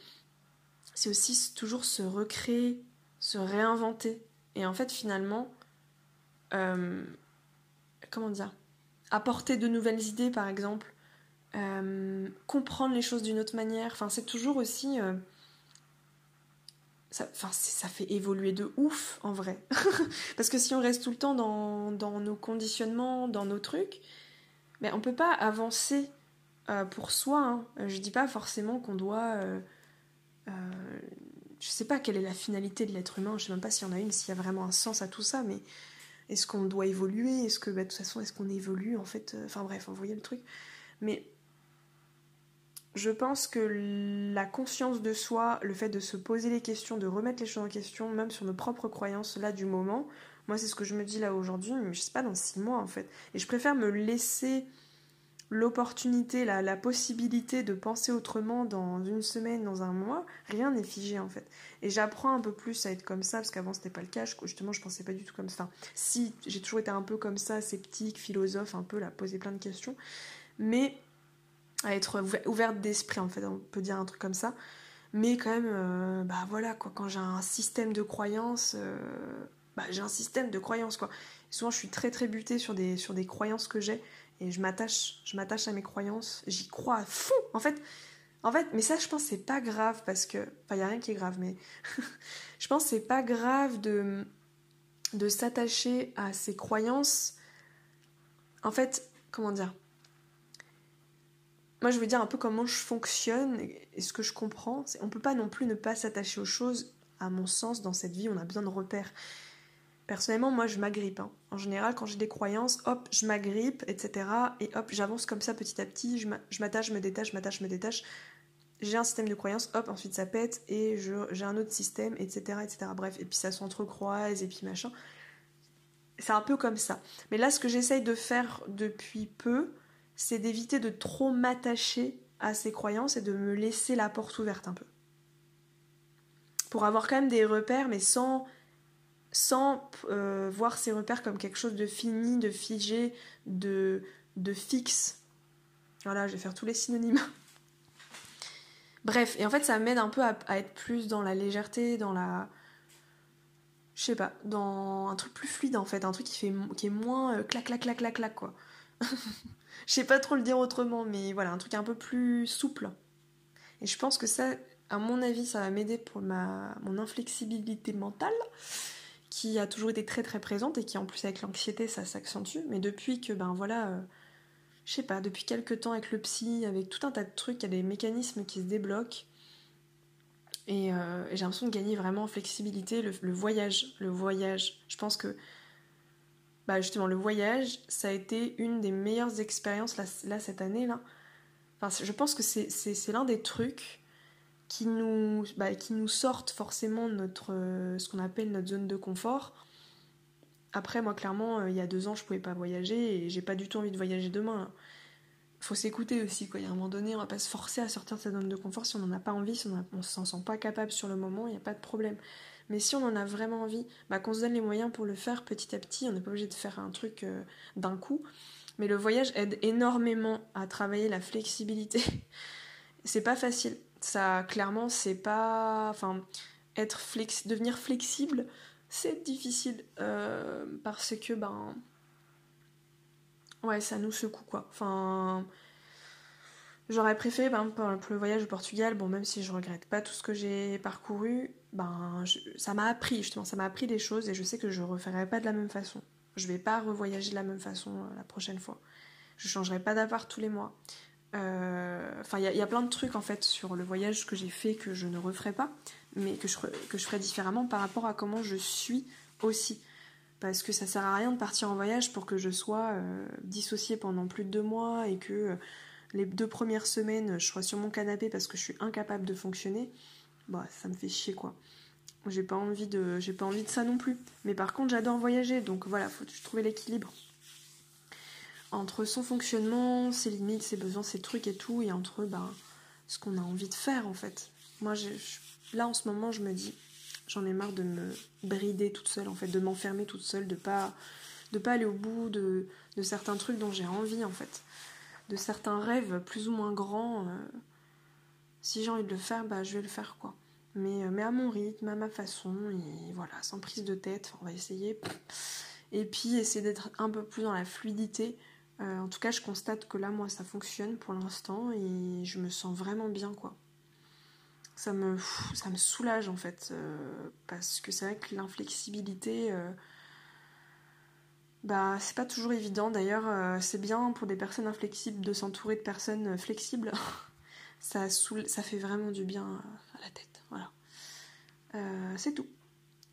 c'est aussi toujours se recréer, se réinventer. Et en fait, finalement, euh, comment dire Apporter de nouvelles idées, par exemple, euh, comprendre les choses d'une autre manière. Enfin, c'est toujours aussi. Euh, ça, ça fait évoluer de ouf en vrai. Parce que si on reste tout le temps dans, nos conditionnements, dans nos trucs, mais on peut pas avancer euh, pour soi. Hein. Je dis pas forcément qu'on doit. je sais pas quelle est la finalité de l'être humain, je sais même pas s'il y en a une, s'il y a vraiment un sens à tout ça, mais est-ce qu'on doit évoluer? Est-ce que, bah, de toute façon, est-ce qu'on évolue en fait? Enfin bref, vous voyez le truc. Mais je pense que la conscience de soi, le fait de se poser les questions, de remettre les choses en question, même sur nos propres croyances là du moment, moi c'est ce que je me dis là aujourd'hui, mais je sais pas dans six mois en fait. Et je préfère me laisser l'opportunité, la, la possibilité de penser autrement dans une semaine, dans un mois, rien n'est figé en fait. Et j'apprends un peu plus à être comme ça, parce qu'avant c'était pas le cas, justement je pensais pas du tout comme ça. Enfin, si, j'ai toujours été un peu comme ça, sceptique, philosophe, un peu, là, poser plein de questions. Mais à être ouverte d'esprit en fait, on peut dire un truc comme ça. Mais quand même, euh, bah voilà quoi, quand j'ai un système de croyances, euh, bah j'ai un système de croyances quoi. souvent je suis très très butée sur des, sur des croyances que j'ai et je m'attache, je m'attache à mes croyances, j'y crois à fond. En fait, en fait, mais ça je pense c'est pas grave parce que, enfin y a rien qui est grave, mais je pense c'est pas grave de de s'attacher à ses croyances. En fait, comment dire? Moi je veux dire un peu comment je fonctionne et ce que je comprends. On peut pas non plus ne pas s'attacher aux choses. À mon sens, dans cette vie, on a besoin de repères. Personnellement, moi je m'agrippe. Hein. En général, quand j'ai des croyances, hop, je m'agrippe, etc. Et hop, j'avance comme ça petit à petit. Je m'attache, je me détache, je m'attache, je me détache. J'ai un système de croyances, hop, ensuite ça pète et j'ai un autre système, etc., etc. Bref, et puis ça s'entrecroise et puis machin. C'est un peu comme ça. Mais là, ce que j'essaye de faire depuis peu, c'est d'éviter de trop m'attacher à ces croyances et de me laisser la porte ouverte un peu. Pour avoir quand même des repères, mais sans, sans euh, voir ces repères comme quelque chose de fini, de figé, de, de fixe. Voilà, je vais faire tous les synonymes. Bref, et en fait, ça m'aide un peu à, être plus dans la légèreté, dans la. Je sais pas, dans un truc plus fluide en fait, un truc qui, fait, qui est moins euh, clac, clac, clac, clac, clac, quoi. Je sais pas trop le dire autrement, mais voilà, un truc un peu plus souple. Et je pense que ça, à mon avis, ça va m'aider pour ma, mon inflexibilité mentale, qui a toujours été très très présente et qui en plus avec l'anxiété ça s'accentue. Mais depuis que, ben voilà, euh, je sais pas, depuis quelques temps avec le psy, avec tout un tas de trucs, il y a des mécanismes qui se débloquent. Et, euh, j'ai l'impression de gagner vraiment en flexibilité. le voyage, le voyage, je pense que bah justement le voyage, ça a été une des meilleures expériences là, cette année là. Enfin, je pense que c'est l'un des trucs qui nous, bah, qui nous sortent forcément notre, euh, ce qu'on appelle notre zone de confort. Après, moi, clairement, euh, il y a deux ans, je pouvais pas voyager et j'ai pas du tout envie de voyager demain. Faut s'écouter aussi, quoi. Il y a un moment donné, on va pas se forcer à sortir de sa zone de confort si on n'en a pas envie, si on, ne s'en sent pas capable sur le moment, il n'y a pas de problème. Mais si on en a vraiment envie, bah, qu'on se donne les moyens pour le faire petit à petit. On n'est pas obligé de faire un truc euh, d'un coup. Mais le voyage aide énormément à travailler la flexibilité. c'est pas facile. Ça, clairement, c'est pas. Enfin, être flex... devenir flexible, c'est difficile. Euh, parce que, ben. Ouais, ça nous secoue, quoi. Enfin. J'aurais préféré, ben, pour le voyage au Portugal, bon, même si je regrette pas tout ce que j'ai parcouru, ben, ça m'a appris, justement, ça m'a appris des choses et je sais que je referai pas de la même façon. Je vais pas revoyager de la même façon euh, la prochaine fois. Je changerai pas d'appart tous les mois. Euh, enfin, il y, a plein de trucs en fait sur le voyage que j'ai fait que je ne referai pas, mais que je, que je ferai différemment par rapport à comment je suis aussi. Parce que ça sert à rien de partir en voyage pour que je sois euh, dissociée pendant plus de deux mois et que les deux premières semaines je sois sur mon canapé parce que je suis incapable de fonctionner. Bah, ça me fait chier quoi. J'ai pas envie de, j'ai pas envie de ça non plus. Mais par contre, j'adore voyager, donc voilà, faut trouver l'équilibre entre son fonctionnement, ses limites, ses besoins, ses trucs et tout, et entre ben, ce qu'on a envie de faire en fait. Moi, là en ce moment, je me dis, j'en ai marre de me brider toute seule en fait, de m'enfermer toute seule, de pas, de pas aller au bout de, de certains trucs dont j'ai envie en fait, de certains rêves plus ou moins grands. Euh, si j'ai envie de le faire, bah je vais le faire quoi. Mais, euh, mais à mon rythme, à ma façon, et voilà, sans prise de tête, on va essayer. Et puis essayer d'être un peu plus dans la fluidité. Euh, en tout cas, je constate que là, moi, ça fonctionne pour l'instant et je me sens vraiment bien, quoi. Ça me, soulage en fait, euh, parce que c'est vrai que l'inflexibilité, bah, c'est pas toujours évident. D'ailleurs, c'est bien pour des personnes inflexibles de s'entourer de personnes flexibles. ça, fait vraiment du bien à la tête. Voilà. Euh, c'est tout.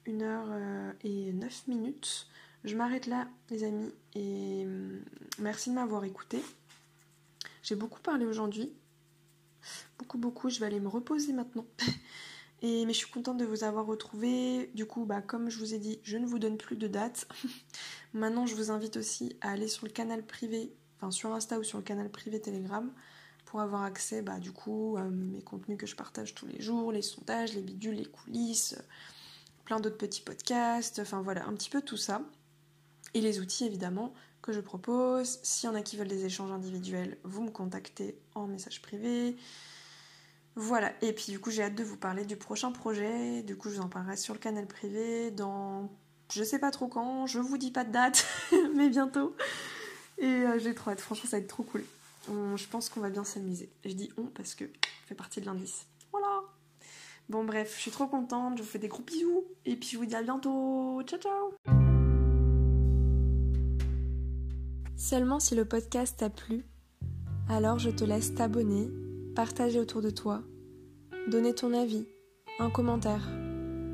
Une heure euh, et neuf minutes. Je m'arrête là, les amis, et hum, merci de m'avoir écouté. J'ai beaucoup parlé aujourd'hui. Beaucoup, beaucoup. Je vais aller me reposer maintenant. Et, mais je suis contente de vous avoir retrouvé. Du coup, bah, comme je vous ai dit, je ne vous donne plus de date. Maintenant, je vous invite aussi à aller sur le canal privé, enfin sur Insta ou sur le canal privé Telegram, pour avoir accès bah, du coup à mes contenus que je partage tous les jours, les sondages, les bidules, les coulisses, plein d'autres petits podcasts, enfin voilà, un petit peu tout ça. Et les outils évidemment que je propose. S'il y en a qui veulent des échanges individuels, vous me contactez en message privé. Voilà, et puis du coup j'ai hâte de vous parler du prochain projet, du coup je vous en parlerai sur le canal privé dans je sais pas trop quand, je vous dis pas de date, mais bientôt. Et euh, j'ai trop hâte, franchement ça va être trop cool je pense qu'on va bien s'amuser. Je dis on parce que ça fait partie de l'indice. Voilà. Bon bref, je suis trop contente, je vous fais des gros bisous et puis je vous dis à bientôt. Ciao ciao Seulement si le podcast t'a plu, alors je te laisse t'abonner, partager autour de toi, donner ton avis, un commentaire,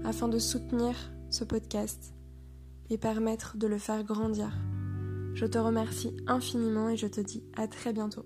afin de soutenir ce podcast et permettre de le faire grandir. Je te remercie infiniment et je te dis à très bientôt.